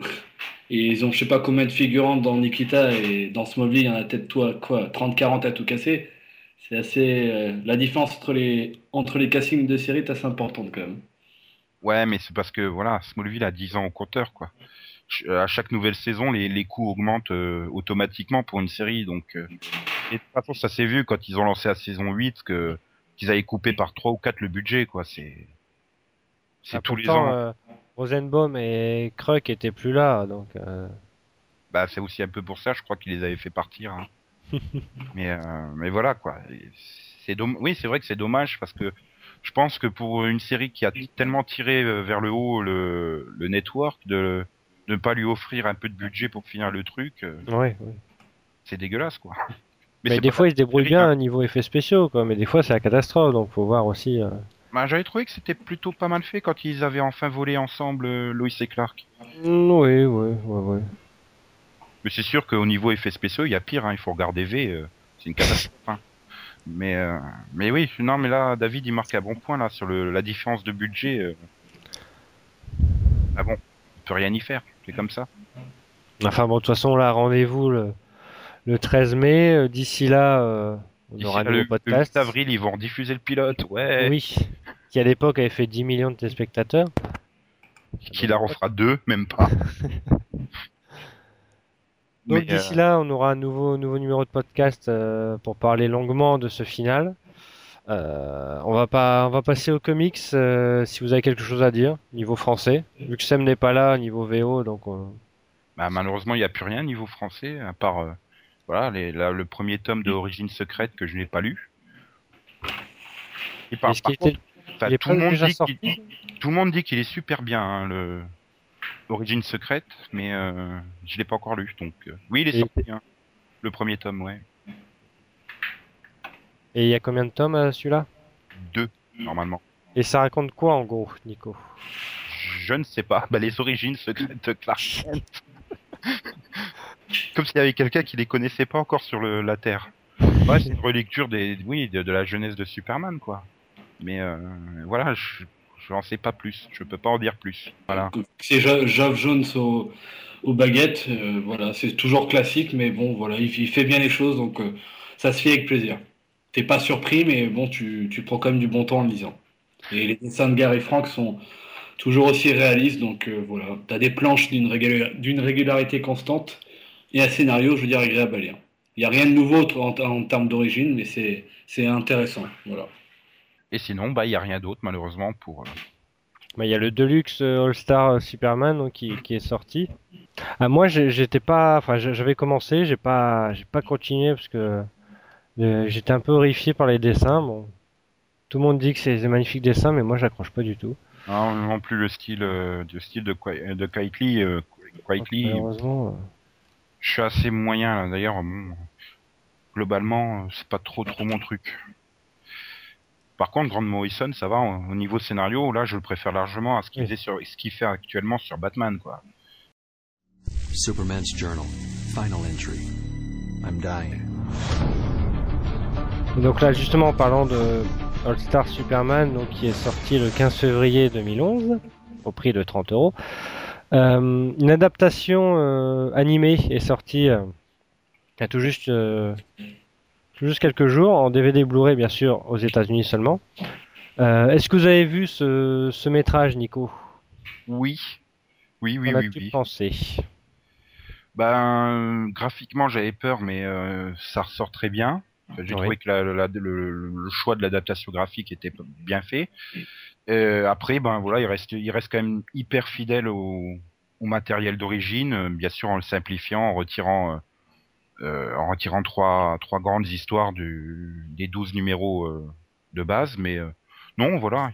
Et ils ont je sais pas combien de figurantes dans Nikita, et dans Smallville, il y en a peut-être toi, quoi, 30-40 à tout casser. C'est assez. euh, la différence entre les, entre les castings de séries est assez importante quand même. Ouais, mais c'est parce que voilà, Smallville a 10 ans au compteur quoi. Ch- À chaque nouvelle saison, les, les coûts augmentent euh, automatiquement pour une série, donc euh, et de toute façon, ça s'est vu quand ils ont lancé la saison 8 que qu'ils avaient coupé par 3 ou 4 le budget quoi. C'est c'est Ah, tous les ans. euh, Rosenbaum et Kruk étaient plus là, donc. euh, Bah, c'est aussi un peu pour ça, je crois qu'ils les avaient fait partir. hein. mais, euh, mais voilà, quoi. C'est domm- Oui, c'est vrai que c'est dommage parce que je pense que pour une série qui a tellement tiré euh, vers le haut le, le network, de ne pas lui offrir un peu de budget pour finir le truc, euh, Ouais, ouais. c'est dégueulasse, quoi. Mais, des fois, ils se débrouillent bien hein. au niveau effets spéciaux, quoi. Mais des fois, c'est la catastrophe, donc faut voir aussi. euh. Bah, j'avais trouvé que c'était plutôt pas mal fait quand ils avaient enfin volé ensemble euh, Lois et Clark. Mm, oui, oui, oui, oui. Mais c'est sûr qu'au niveau effets spéciaux, il y a pire, hein, il faut regarder V, euh, c'est une catastrophe. hein. Mais, euh, mais oui, non, mais là, David, il marque un bon point là sur le, la différence de budget. euh. Ah bon, on peut rien y faire, c'est comme ça. Enfin bon, de toute façon, là, rendez-vous le, le 13 mai. D'ici là, euh, on aura le, le podcast. 8 avril, ils vont diffuser le pilote, ouais, Oui, qui à l'époque avait fait 10 millions de téléspectateurs. qui la refera deux, même pas. Donc d'ici euh, là, on aura un nouveau, nouveau numéro de podcast euh, pour parler longuement de ce final. Euh, on va pas, on va passer aux comics. euh, si vous avez quelque chose à dire niveau français, vu que Sam n'est pas là niveau VO, donc on- bah, malheureusement, il n'y a plus rien niveau français, à part voilà, les, le premier tome de Origine secrète que je n'ai pas lu. Et par, contre, le monde dit sorti tout le monde dit qu'il est super bien, hein, le Origine secrète, mais euh, je l'ai pas encore lu. Donc euh, oui, il est Et- sorti, hein, le premier tome, ouais, Et il y a combien de tomes euh, celui-là? Deux normalement. Et ça raconte quoi en gros, Nico? Je ne sais pas. Bah, les origines secrètes de Clark Kent. Comme s'il y avait quelqu'un qui les connaissait pas encore sur le, la Terre. Ouais, c'est une relecture des, oui, de, la jeunesse de Superman, quoi. Mais euh, voilà, je, je n'en sais pas plus. Je peux pas en dire plus. Voilà. C'est Jav Jones au, aux baguettes. Euh, voilà, c'est toujours classique, mais bon, voilà, il, fait bien les choses, donc euh, ça se fait avec plaisir. T'es pas surpris, mais bon, tu, tu prends quand même du bon temps en le lisant. Et les dessins de Gary Frank sont toujours aussi réalistes, donc euh, voilà, t'as des planches d'une régularité constante et un scénario, je veux dire, agréable à lire. Il n'y a rien de nouveau en, en termes d'origine, mais c'est intéressant. Voilà. Et sinon, bah, il n'y a rien d'autre, malheureusement, pour. Bah, il y a le Deluxe All-Star Superman qui, qui, est sorti. Ah, moi, j'étais pas, enfin, j'avais commencé, j'ai pas, j'ai pas continué parce que euh, j'étais un peu horrifié par les dessins. Bon, tout le monde dit que c'est des magnifiques dessins, mais moi, j'accroche pas du tout. Non, non plus le style, euh, style de de Quietly, euh, Malheureusement. Je suis assez moyen D'ailleurs, globalement, c'est pas trop trop mon truc. Par contre, Grant Morrison, ça va au niveau scénario. Là, je le préfère largement à ce qu'il sur, ce qu'il fait actuellement sur Batman, quoi. Superman's Journal. Final entry. I'm dying. Donc là, justement, en parlant de All Star Superman, donc, qui est sorti le 15 février 2011, au prix de 30 euros. Euh, une adaptation euh, animée est sortie euh, il y a tout juste, tout juste quelques jours, en DVD Blu-ray bien sûr, aux États-Unis seulement. Est-ce que vous avez vu ce, ce métrage, Nico? Oui. Oui, oui, oui, oui. pensé? Ben, graphiquement, j'avais peur, mais euh, ça ressort très bien. J'ai trouvé que la, le, choix de l'adaptation graphique était bien fait. Euh, après, ben voilà, il reste, il reste quand même hyper fidèle au, au matériel d'origine, bien sûr en le simplifiant, en retirant, euh, en retirant trois, trois grandes histoires du, des douze numéros euh, de base. Mais euh, non, voilà,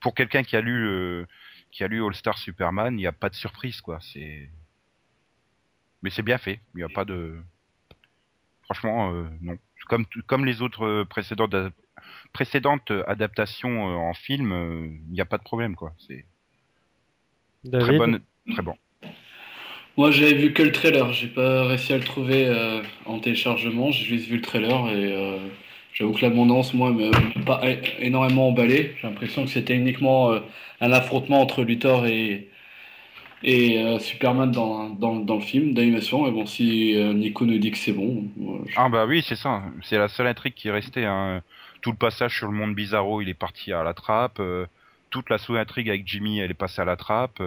pour quelqu'un qui a lu, qui a lu All Star Superman, il n'y a pas de surprise, quoi. C'est mais c'est bien fait. Il n'y a pas de. Franchement, euh, non. Comme, comme les autres euh, précédentes, précédentes adaptations euh, en film, il n'y a pas de problème, quoi. C'est très bonne, très bon. Moi, j'avais vu que le trailer. J'ai pas réussi à le trouver en téléchargement. J'ai juste vu le trailer et j'avoue que l'abondance, moi, m'a pas énormément emballé. J'ai l'impression que c'était uniquement un affrontement entre Luthor et, et euh, Superman dans, dans, dans, le film d'animation. Et bon, si euh, Nico nous dit que c'est bon. Ah bah oui, c'est ça. C'est la seule intrigue qui est restée. Hein. Tout le passage sur le monde Bizarro, il est parti à la trappe. Euh, toute la sous-intrigue avec Jimmy, elle est passée à la trappe.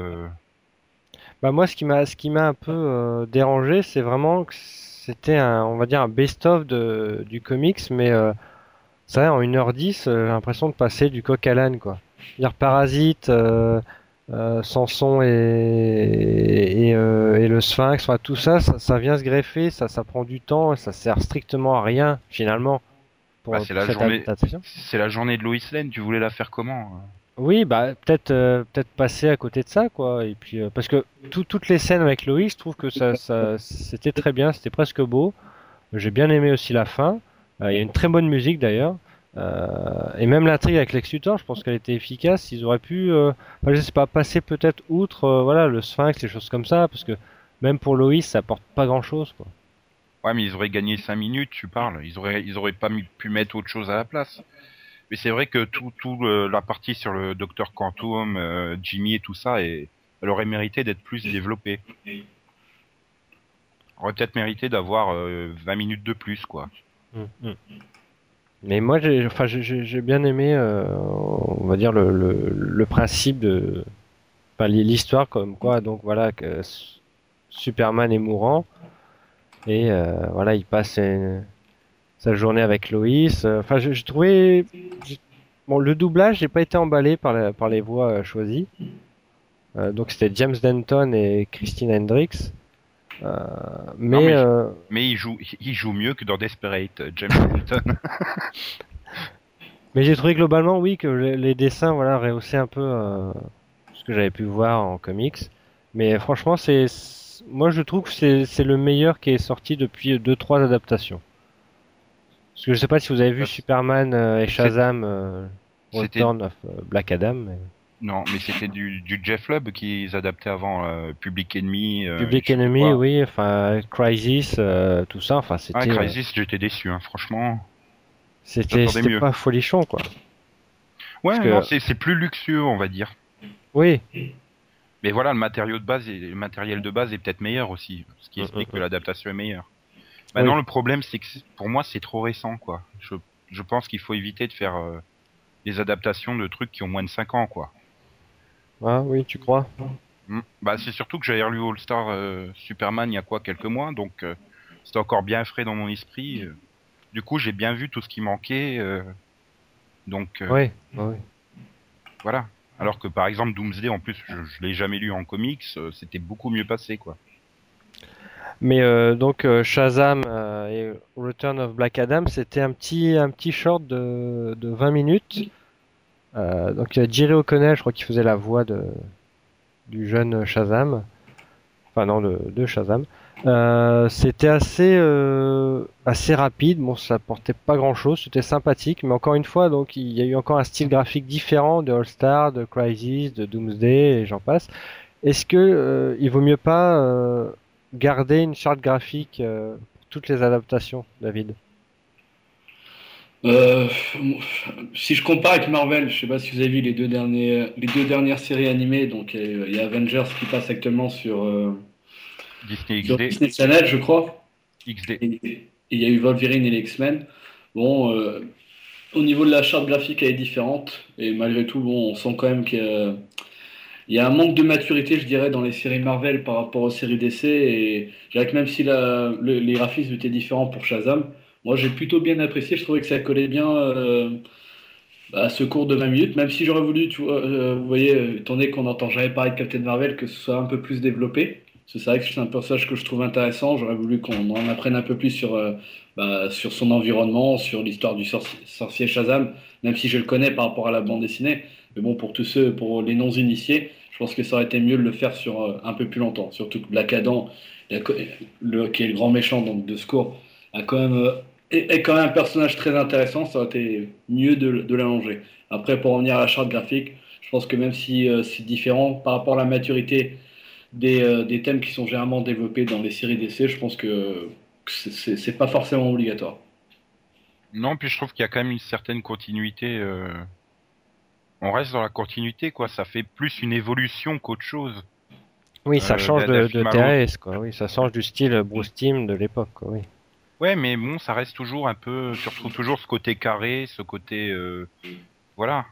Bah moi, ce qui m'a, ce qui m'a un peu dérangé, c'est vraiment que c'était un, on va dire un best-of de, du comics, mais ça, en 1h10, j'ai l'impression de passer du coq à l'âne, quoi. Dire Parasite, euh, Samson et, et, euh, et, le Sphinx, enfin, tout ça, ça, ça, vient se greffer, ça, ça prend du temps, ça sert strictement à rien finalement. Bah, c'est la journée, c'est la journée de Lois Lane. Tu voulais la faire comment Oui, bah peut-être, euh, peut-être passer à côté de ça, quoi. Et puis parce que toutes les scènes avec Lois, je trouve que ça, ça c'était très bien, c'était presque beau. J'ai bien aimé aussi la fin. Il y a une très bonne musique d'ailleurs. Euh, et même l'intrigue avec Lex je pense qu'elle était efficace. Ils auraient pu, euh, je sais pas, passer peut-être outre, euh, voilà, le Sphinx, les choses comme ça, parce que même pour Loïs, ça apporte pas grand-chose, quoi. Ouais, mais ils auraient gagné 5 minutes, tu parles. Ils auraient, ils auraient pas pu mettre autre chose à la place. Mais c'est vrai que tout, tout la partie sur le Docteur Quantum, Jimmy et tout ça, et, elle aurait mérité d'être plus développée. aurait peut-être mérité d'avoir 20 minutes de plus, quoi. Hum, hum. Mais moi, j'ai, enfin, j'ai, bien aimé, euh, on va dire le, le, principe de, enfin, l'histoire comme quoi, donc voilà que Superman est mourant et euh, voilà, il passe sa journée avec Loïs. Enfin, j'ai trouvé, bon, le doublage, j'ai pas été emballé par, par les voix euh, choisies. donc c'était James Denton et Christine Hendricks. Euh, mais, mais, euh, mais, il joue, il joue mieux que dans Desperate, James Hamilton. mais j'ai trouvé globalement, oui, que les, dessins, voilà, rehaussaient un peu euh, ce que j'avais pu voir en comics. Mais franchement, c'est, moi, je trouve que c'est le meilleur qui est sorti depuis deux trois adaptations. Parce que je sais pas si vous avez vu Superman et Shazam, Return of Black Adam. Mais... Non, mais c'était du, du Jeff Lubb qu'ils adaptaient avant euh, Public Enemy. euh, Public Enemy, oui, enfin Crisis, euh, tout ça, enfin c'était, Ah, euh, Crisis, j'étais déçu, hein, franchement. c'était, pas folichon quoi. Ouais, que- c'est plus luxueux, on va dire. Oui, Mais voilà, le matériau de base, est- le matériel de base est peut-être meilleur aussi, ce qui Mm, explique mm, que l'adaptation est meilleure. Maintenant, Oui. le problème, c'est que pour moi, c'est trop récent, quoi. Je, je pense qu'il faut éviter de faire euh, des adaptations de trucs qui ont moins de 5 ans, quoi. ah oui, tu crois? Mm. Bah, c'est surtout que j'avais relu All Star euh, Superman il y a quoi quelques mois, donc euh, c'était encore bien frais dans mon esprit. euh. Du coup, j'ai bien vu tout ce qui manquait. euh, donc euh, Oui, oui. voilà. Alors que par exemple Doomsday, en plus, je, je l'ai jamais lu en comics, euh, c'était beaucoup mieux passé, quoi. Mais euh, donc euh, Shazam euh, et Return of Black Adam, c'était un petit un petit short de, de 20 minutes. Euh, donc il y a Jerry O'Connell, je crois qu'il faisait la voix de du jeune Shazam. Enfin non, de, de Shazam. C'était assez assez rapide. Bon, ça portait pas grand chose. C'était sympathique, mais encore une fois, donc il y a eu encore un style graphique différent de All Star, de Crisis, de Doomsday et j'en passe. Est-ce que euh, il vaut mieux pas euh, garder une charte graphique euh, pour toutes les adaptations, David Euh, si je compare avec Marvel, je sais pas si vous avez vu les deux derniers, les deux dernières séries animées. Donc euh, il y a Avengers qui passe actuellement sur, euh, Disney sur XD, Disney Channel, je crois. XD. Et il y a eu Wolverine et les X-Men. Bon, euh, au niveau de la charte graphique, elle est différente. Et malgré tout, bon, on sent quand même qu'il y a, il y a un manque de maturité, je dirais, dans les séries Marvel par rapport aux séries DC. Et je dirais que même si les graphismes étaient différents pour Shazam, moi j'ai plutôt bien apprécié. Je trouvais que ça collait bien euh, à ce cours de 20 minutes. Même si j'aurais voulu, euh, vous voyez, euh, étant donné qu'on n'entend jamais parler de Captain Marvel, que ce soit un peu plus développé. C'est vrai que c'est un personnage que je trouve intéressant. J'aurais voulu qu'on en apprenne un peu plus sur, bah, son environnement, sur l'histoire du sorci- sorcier Shazam, même si je le connais par rapport à la bande dessinée. Mais bon, pour tous ceux, pour les non-initiés, je pense que ça aurait été mieux de le faire sur euh, un peu plus longtemps. Surtout que Black Adam, le, qui est le grand méchant de Secours, a quand même, euh, est, quand même un personnage très intéressant. Ça aurait été mieux de, l'allonger. Après, pour revenir à la charte graphique, je pense que même si euh, c'est différent par rapport à la maturité des, des thèmes qui sont généralement développés dans les séries d'essais, je pense que, c'est- pas forcément obligatoire. Non, puis je trouve qu'il y a quand même une certaine continuité. On reste dans la continuité, quoi. Ça fait plus une évolution qu'autre chose. Oui, ça Euh, change de, de TAS, quoi. Oui, ça change du style Bruce Timm de l'époque, quoi. Oui. Ouais, mais bon, ça reste toujours un peu. Tu retrouves toujours ce côté carré, ce côté. euh, Voilà.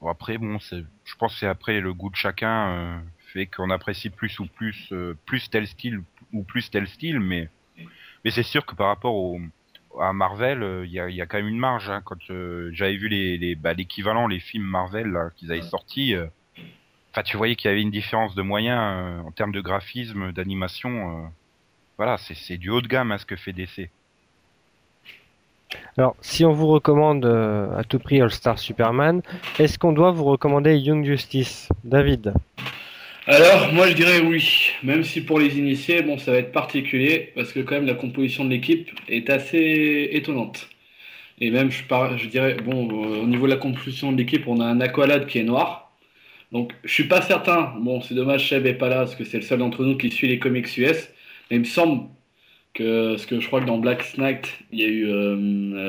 Bon, après, bon. Je pense que c'est après le goût de chacun euh, fait qu'on apprécie plus ou plus euh, plus tel style ou plus tel style, mais mais c'est sûr que par rapport au à Marvel, euh, il y, a, quand même une marge. Hein, quand euh, j'avais vu les, bah, l'équivalent, les films Marvel qu'ils avaient sortis, euh, enfin tu voyais qu'il y avait une différence de moyens en termes de graphisme, d'animation. voilà, c'est du haut de gamme à ce que fait DC. Alors, si on vous recommande à tout prix All Star Superman, est-ce qu'on doit vous recommander Young Justice, David? Alors, moi je dirais oui, même si pour les initiés, bon, ça va être particulier, parce que quand même la composition de l'équipe est assez étonnante. Et même, je, dirais, bon, euh, au niveau de la composition de l'équipe, on a un Aqualad qui est noir. Donc, je suis pas certain, bon, c'est dommage, Cheb est pas là, parce que c'est le seul d'entre nous qui suit les comics US, mais il me semble que, parce que je crois que dans Black Knight, il y a eu euh,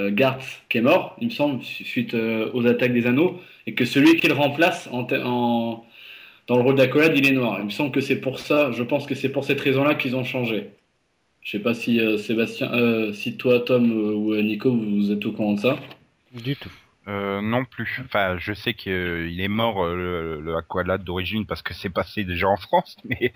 euh, Garth qui est mort, il me semble, suite aux attaques des anneaux, et que celui qui le remplace en, en, dans le rôle d'Aqualad, il est noir. Il me semble que c'est pour ça, je pense que c'est pour cette raison-là qu'ils ont changé. Je sais pas si euh, Sébastien, euh, si toi, Tom euh, ou Nico, vous êtes au courant de ça. Du tout. Non plus. Enfin, je sais qu'il est mort le, le d'origine parce que c'est passé déjà en France, mais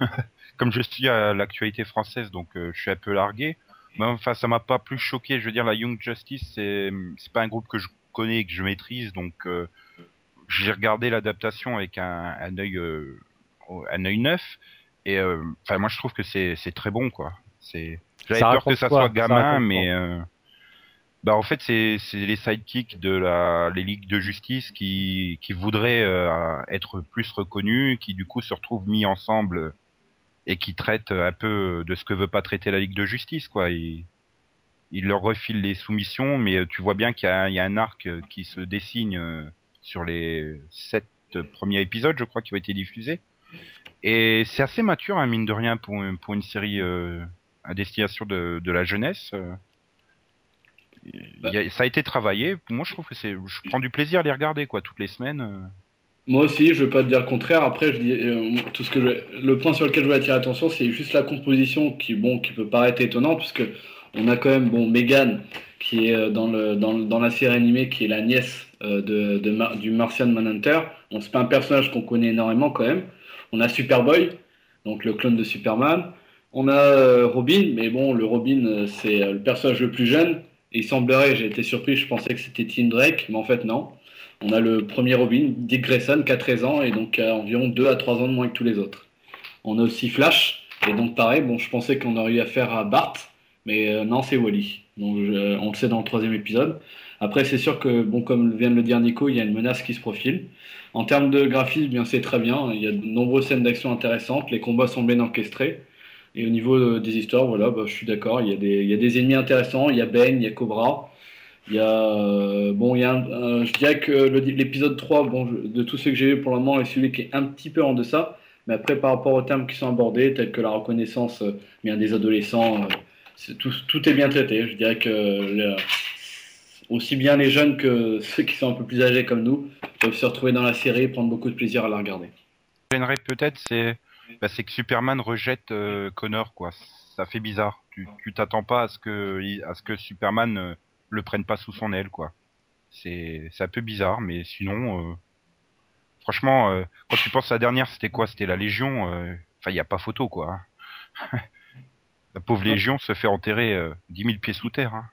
comme je suis à l'actualité française, donc je suis un peu largué. Mais enfin, ça m'a pas plus choqué. Je veux dire, la Young Justice, c'est pas un groupe que je connais et que je maîtrise, donc j'ai regardé l'adaptation avec un, un œil euh, un œil neuf. Et euh, enfin, moi, je trouve que c'est c'est très bon, quoi. C'est j'avais peur que ça quoi soit gamin, mais euh, bah en fait c'est c'est les sidekicks de la les ligues de justice qui qui voudraient être plus reconnus, qui du coup se retrouvent mis ensemble et qui traitent un peu de ce que veut pas traiter la ligue de justice quoi. Ils, ils leur refilent les soumissions, mais tu vois bien qu'il y a, il y a un arc qui se dessine sur les sept premiers épisodes, je crois, qui ont été diffusés. Et c'est assez mature, hein, mine de rien, pour, pour une série euh, à destination de, la jeunesse. euh. Ça a été travaillé. Moi, je trouve que c'est, je prends du plaisir à les regarder, quoi, toutes les semaines. euh. Moi aussi, je veux pas te dire le contraire. Après, je dis, tout ce que le point sur lequel je veux attirer l'attention, c'est juste la composition qui, bon, qui peut paraître étonnant, puisque on a quand même, bon, Megan, qui est dans le, dans, dans la série animée, qui est la nièce de, de du Martian Manhunter. Bon, c'est pas un personnage qu'on connaît énormément quand même. On a Superboy, donc le clone de Superman. On a euh, Robin, mais bon, le Robin, euh, c'est euh, le personnage le plus jeune. Et il semblerait, j'ai été surpris, je pensais que c'était Tim Drake, mais en fait non. On a le premier Robin, Dick Grayson, qui a 13 ans et donc environ 2 à 3 ans de moins que tous les autres. On a aussi Flash, et donc pareil, bon, je pensais qu'on aurait eu affaire à Bart, mais euh, non, c'est Wally. Donc on le sait dans le troisième épisode. Après, c'est sûr que, bon, comme vient de le dire Nico, il y a une menace qui se profile. En termes de graphisme, bien c'est très bien. Il y a de nombreuses scènes d'action intéressantes. Les combats sont bien orchestrés. Et au niveau euh, des histoires, voilà, bah, je suis d'accord. Il y a des, il y a des ennemis intéressants. Il y a Ben, il y a Cobra. Il y a, euh, bon, il y a je dirais que l'épisode 3, bon, de tous ceux que j'ai vu pour le moment, est celui qui est un petit peu en deçà. Mais après, par rapport aux termes qui sont abordés, tels que la reconnaissance euh, bien des adolescents, tout, tout est bien traité. Je dirais que aussi bien les jeunes que ceux qui sont un peu plus âgés comme nous peuvent se retrouver dans la série et prendre beaucoup de plaisir à la regarder. gênerait peut-être, c'est bah, c'est que Superman rejette euh, Connor, quoi. Ça fait bizarre. Tu t'attends pas à ce que il- à ce que Superman euh, le prenne pas sous son aile, quoi. C'est un peu bizarre, mais sinon, euh, franchement, euh, quand tu penses à la dernière, c'était quoi? C'était la Légion. euh, Enfin, il y a pas photo, quoi. la pauvre Légion se fait enterrer euh, 10 000 pieds sous terre. Hein.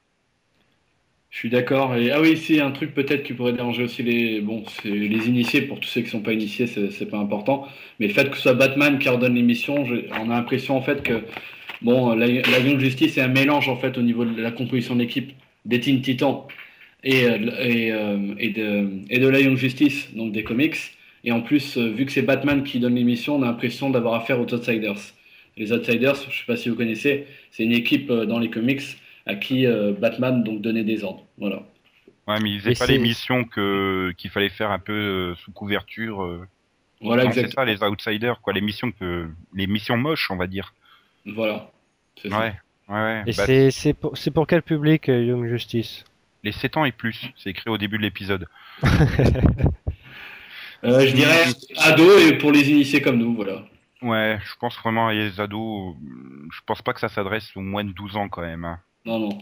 Je suis d'accord. Ah oui, c'est un truc peut-être qui pourrait déranger aussi les bon, les initiés. Pour tous ceux qui sont pas initiés, c'est pas important. Mais le fait que ce soit Batman qui ordonne l'émission, on a l'impression en fait que bon, la, Young Justice est un mélange en fait au niveau de la composition de l'équipe des Teen Titans et euh, euh, et de et de la Young Justice, donc des comics. Et en plus, euh, vu que c'est Batman qui donne l'émission, on a l'impression d'avoir affaire aux Outsiders. Les Outsiders, je sais pas si vous connaissez, c'est une équipe dans les comics à qui euh, Batman donc donnait des ordres. Voilà. Ouais, mais ils faisaient pas les missions que qu'il fallait faire un peu euh, sous couverture. euh. Voilà c'est exactement. ça, les outsiders, quoi. Les missions que les missions moches, on va dire. Voilà. C'est ça. Ouais, ouais, ouais. Et Bah, c'est c'est pour, c'est pour quel public euh, Young Justice? Les 7 ans et plus, c'est écrit au début de l'épisode. Euh, je dirais ado et pour les initiés comme nous, voilà. Ouais, je pense vraiment à les ados. Je pense pas que ça s'adresse aux moins de 12 ans quand même. hein. Non, non.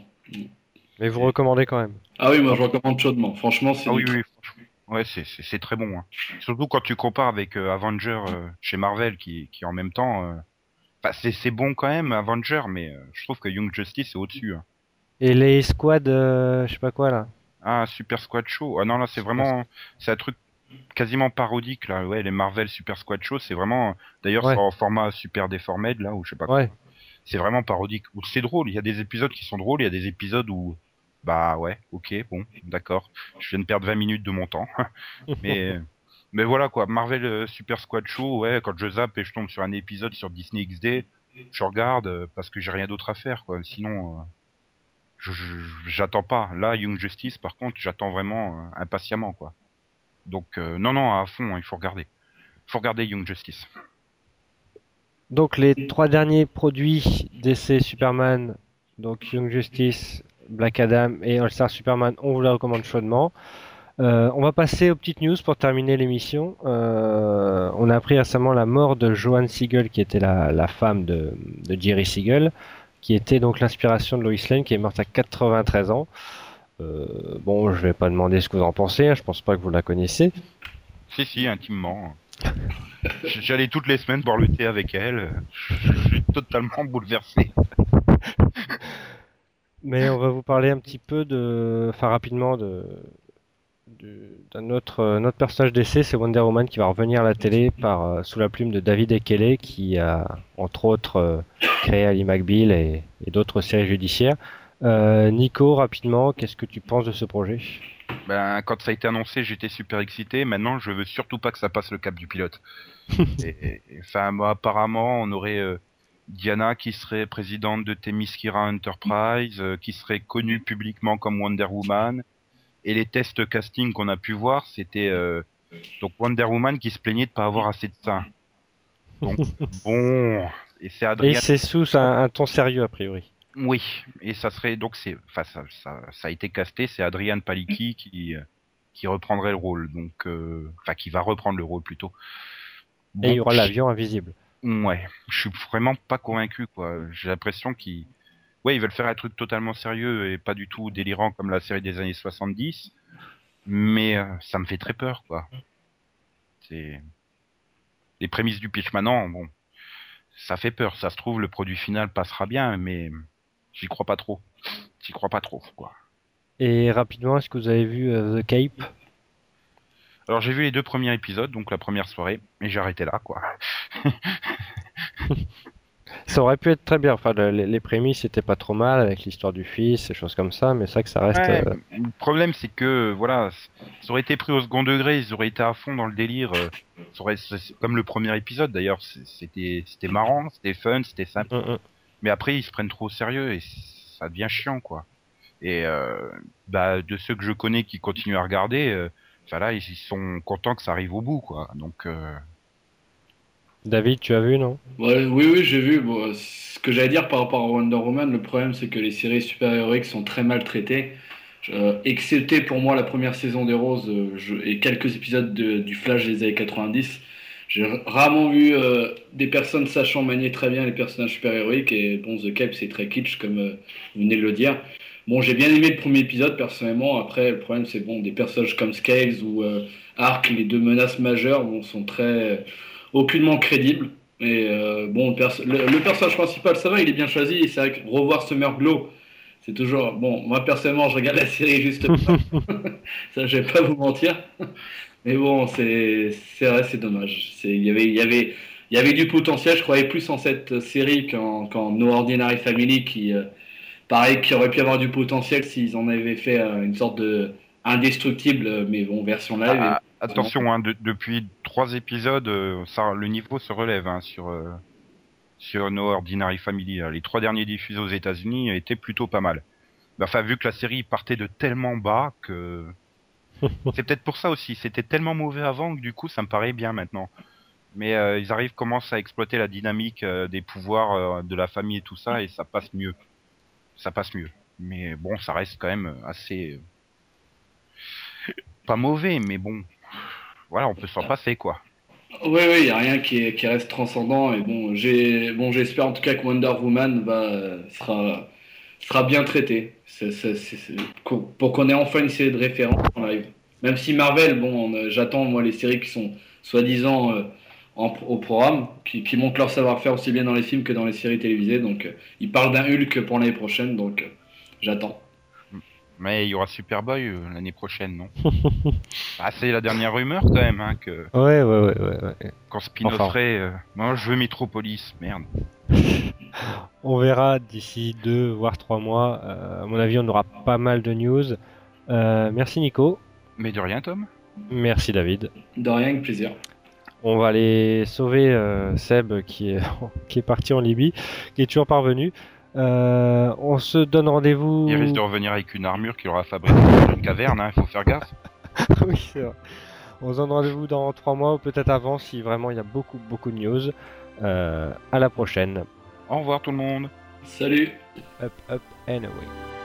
Mais vous recommandez quand même. Ah oui, moi je recommande chaudement. Franchement, c'est Ah oui, oui, franchement. Ouais, c'est c'est c'est très bon. hein. Surtout quand tu compares avec euh, Avenger euh, chez Marvel, qui qui en même temps. euh, Enfin, c'est c'est bon quand même, Avenger, mais euh, je trouve que Young Justice est au-dessus. hein. Et les squads, euh, je sais pas quoi là. Ah, Super Squad Show. Ah non, là, c'est vraiment, c'est un truc quasiment parodique là. Ouais, les Marvel Super Squad Show, c'est vraiment. D'ailleurs, Ouais. c'est en format Super Deformed là, ou je sais pas. quoi. C'est vraiment parodique. Ou c'est drôle. Il y a des épisodes qui sont drôles. Il y a des épisodes où, bah ouais, ok, bon, d'accord. Je viens de perdre 20 minutes de mon temps. mais, mais voilà quoi. Marvel euh, Super Squad Show, ouais, quand je zappe et je tombe sur un épisode sur Disney XD, je regarde euh, parce que j'ai rien d'autre à faire quoi. Sinon. euh, j'attends pas. Là, Young Justice, par contre, j'attends vraiment impatiemment, quoi. Donc, non, non, à fond, hein, il faut regarder. Il faut regarder Young Justice. Donc les trois derniers produits DC Superman, donc Young Justice, Black Adam et All Star Superman, on vous les recommande chaudement. Euh, on va passer aux petites news pour terminer l'émission. Euh, on a appris récemment la mort de Joan Siegel, qui était la, la femme de, de Jerry Siegel, qui était donc l'inspiration de Lois Lane, qui est morte à 93 ans. Euh, bon, je vais pas demander ce que vous en pensez, hein, je pense pas que vous la connaissez. Si, si, intimement. J'allais toutes les semaines boire le thé avec elle. Je suis totalement bouleversé. Mais on va vous parler un petit peu de, enfin rapidement de, d'un autre, euh, notre personnage d'essai, c'est Wonder Woman qui va revenir à la télé par euh, sous la plume de David Ekele qui a entre autres euh, créé Ali McBeal et, et d'autres séries judiciaires. Euh, Nico, rapidement, qu'est-ce que tu penses de ce projet? Ben, quand ça a été annoncé, j'étais super excité. Maintenant, je veux surtout pas que ça passe le cap du pilote. et, et- enfin, moi, apparemment, on aurait euh, Diana qui serait présidente de Themyscira Enterprise, euh, qui serait connue publiquement comme Wonder Woman. Et les tests casting qu'on a pu voir, c'était euh, Donc Wonder Woman qui se plaignait de pas avoir assez de seins. Donc bon, et c'est Adrien. Et c'est sous un, un ton sérieux a priori. Oui, et ça serait donc c'est, enfin ça, ça, ça a été casté, c'est Adrian Paliki qui qui reprendrait le rôle, donc euh, enfin qui va reprendre le rôle plutôt. et il y aura l'avion invisible. Ouais, je suis vraiment pas convaincu quoi. J'ai l'impression qu'ils, ouais, ils veulent faire un truc totalement sérieux et pas du tout délirant comme la série des années 70, mais euh, ça me fait très peur quoi. C'est les prémices du pitch maintenant, bon, ça fait peur. Ça se trouve le produit final passera bien, mais J'y crois pas trop. J'y crois pas trop, quoi. Et rapidement, est-ce que vous avez vu euh, The Cape? Alors j'ai vu les deux premiers épisodes, donc la première soirée, et j'ai arrêté là, quoi. ça aurait pu être très bien. Enfin, les, prémices c'était pas trop mal avec l'histoire du fils, et choses comme ça, mais c'est vrai que ça reste. Euh, le problème, c'est que voilà, ça aurait été pris au second degré, ils auraient été à fond dans le délire. Euh, ça aurait, comme le premier épisode d'ailleurs, c'était c'était marrant, c'était fun, c'était simple. Mm, mm mais après ils se prennent trop au sérieux et ça devient chiant quoi. Et euh, bah de ceux que je connais qui continuent à regarder, euh, là ils sont contents que ça arrive au bout quoi. Donc euh... David, tu as vu non? Ouais, Oui oui j'ai vu. Bon, ce que j'allais dire par rapport à Wonder Woman, le problème c'est que les séries super-héroïques sont très mal traitées. Euh, excepté pour moi la première saison des Roses euh, et quelques épisodes de, du Flash des années 90 j'ai rarement vu euh, des personnes sachant manier très bien les personnages super-héroïques et bon, The Cape c'est très kitsch comme euh, vous venez de le dire. Bon, j'ai bien aimé le premier épisode personnellement. Après, le problème c'est bon, des personnages comme Scales ou euh, Ark, les deux menaces majeures, bon, sont très aucunement crédibles. Et bon, le, personnage principal, ça va, il est bien choisi. C'est vrai que revoir Summer Glow, c'est toujours bon. Moi personnellement, je regarde la série juste ça, je vais pas vous mentir. Mais bon, c'est vrai, c'est dommage. Il y avait, y, avait, y avait du potentiel. Je croyais plus en cette série qu'en No Ordinary Family, qui, euh, pareil, qui aurait pu avoir du potentiel s'ils en avaient fait euh, une sorte de indestructible, mais bon, version live. Ah, attention, hein, depuis trois épisodes, euh, ça, le niveau se relève hein, sur, sur No Ordinary Family. Les trois derniers diffusés aux États-Unis étaient plutôt pas mal. Enfin, vu que la série partait de tellement bas que c'est peut-être pour ça aussi. C'était tellement mauvais avant que du coup, ça me paraît bien maintenant. Mais euh, ils arrivent, commencent à exploiter la dynamique euh, des pouvoirs euh, de la famille et tout ça, et ça passe mieux. Ça passe mieux. Mais bon, ça reste quand même assez pas mauvais, mais bon, voilà, on peut s'en passer quoi. Oui, oui, il n'y a rien qui, qui, reste transcendant. Et bon, j'ai, bon, j'espère en tout cas que Wonder Woman va, sera, sera bien traité. pour qu'on ait enfin une série de référence en live. Même si Marvel, bon, j'attends moi les séries qui sont soi-disant euh, au programme, qui, qui montrent leur savoir-faire aussi bien dans les films que dans les séries télévisées. Donc, euh, ils parlent d'un Hulk pour l'année prochaine, donc euh, j'attends. Mais il y aura Superboy l'année prochaine, non? Ah, c'est la dernière rumeur quand même, hein, que. Ouais, ouais, ouais, ouais. ouais. Quand Spin-offerait, moi je veux Metropolis, merde. On verra d'ici deux voire trois mois. Euh, à mon avis, on aura pas mal de news. Euh, merci Nico. Mais de rien, Tom. Merci David. De rien, avec plaisir. On va aller sauver euh, Seb qui est, qui est parti en Libye, qui est toujours parvenu. on se donne rendez-vous. Il risque de revenir avec une armure qu'il aura fabriquée dans une caverne, hein, il faut faire gaffe. oui, c'est vrai. On se donne rendez-vous dans trois mois ou peut-être avant si vraiment il y a beaucoup beaucoup de news. à la prochaine. Au revoir tout le monde. Salut. Up, up, anyway.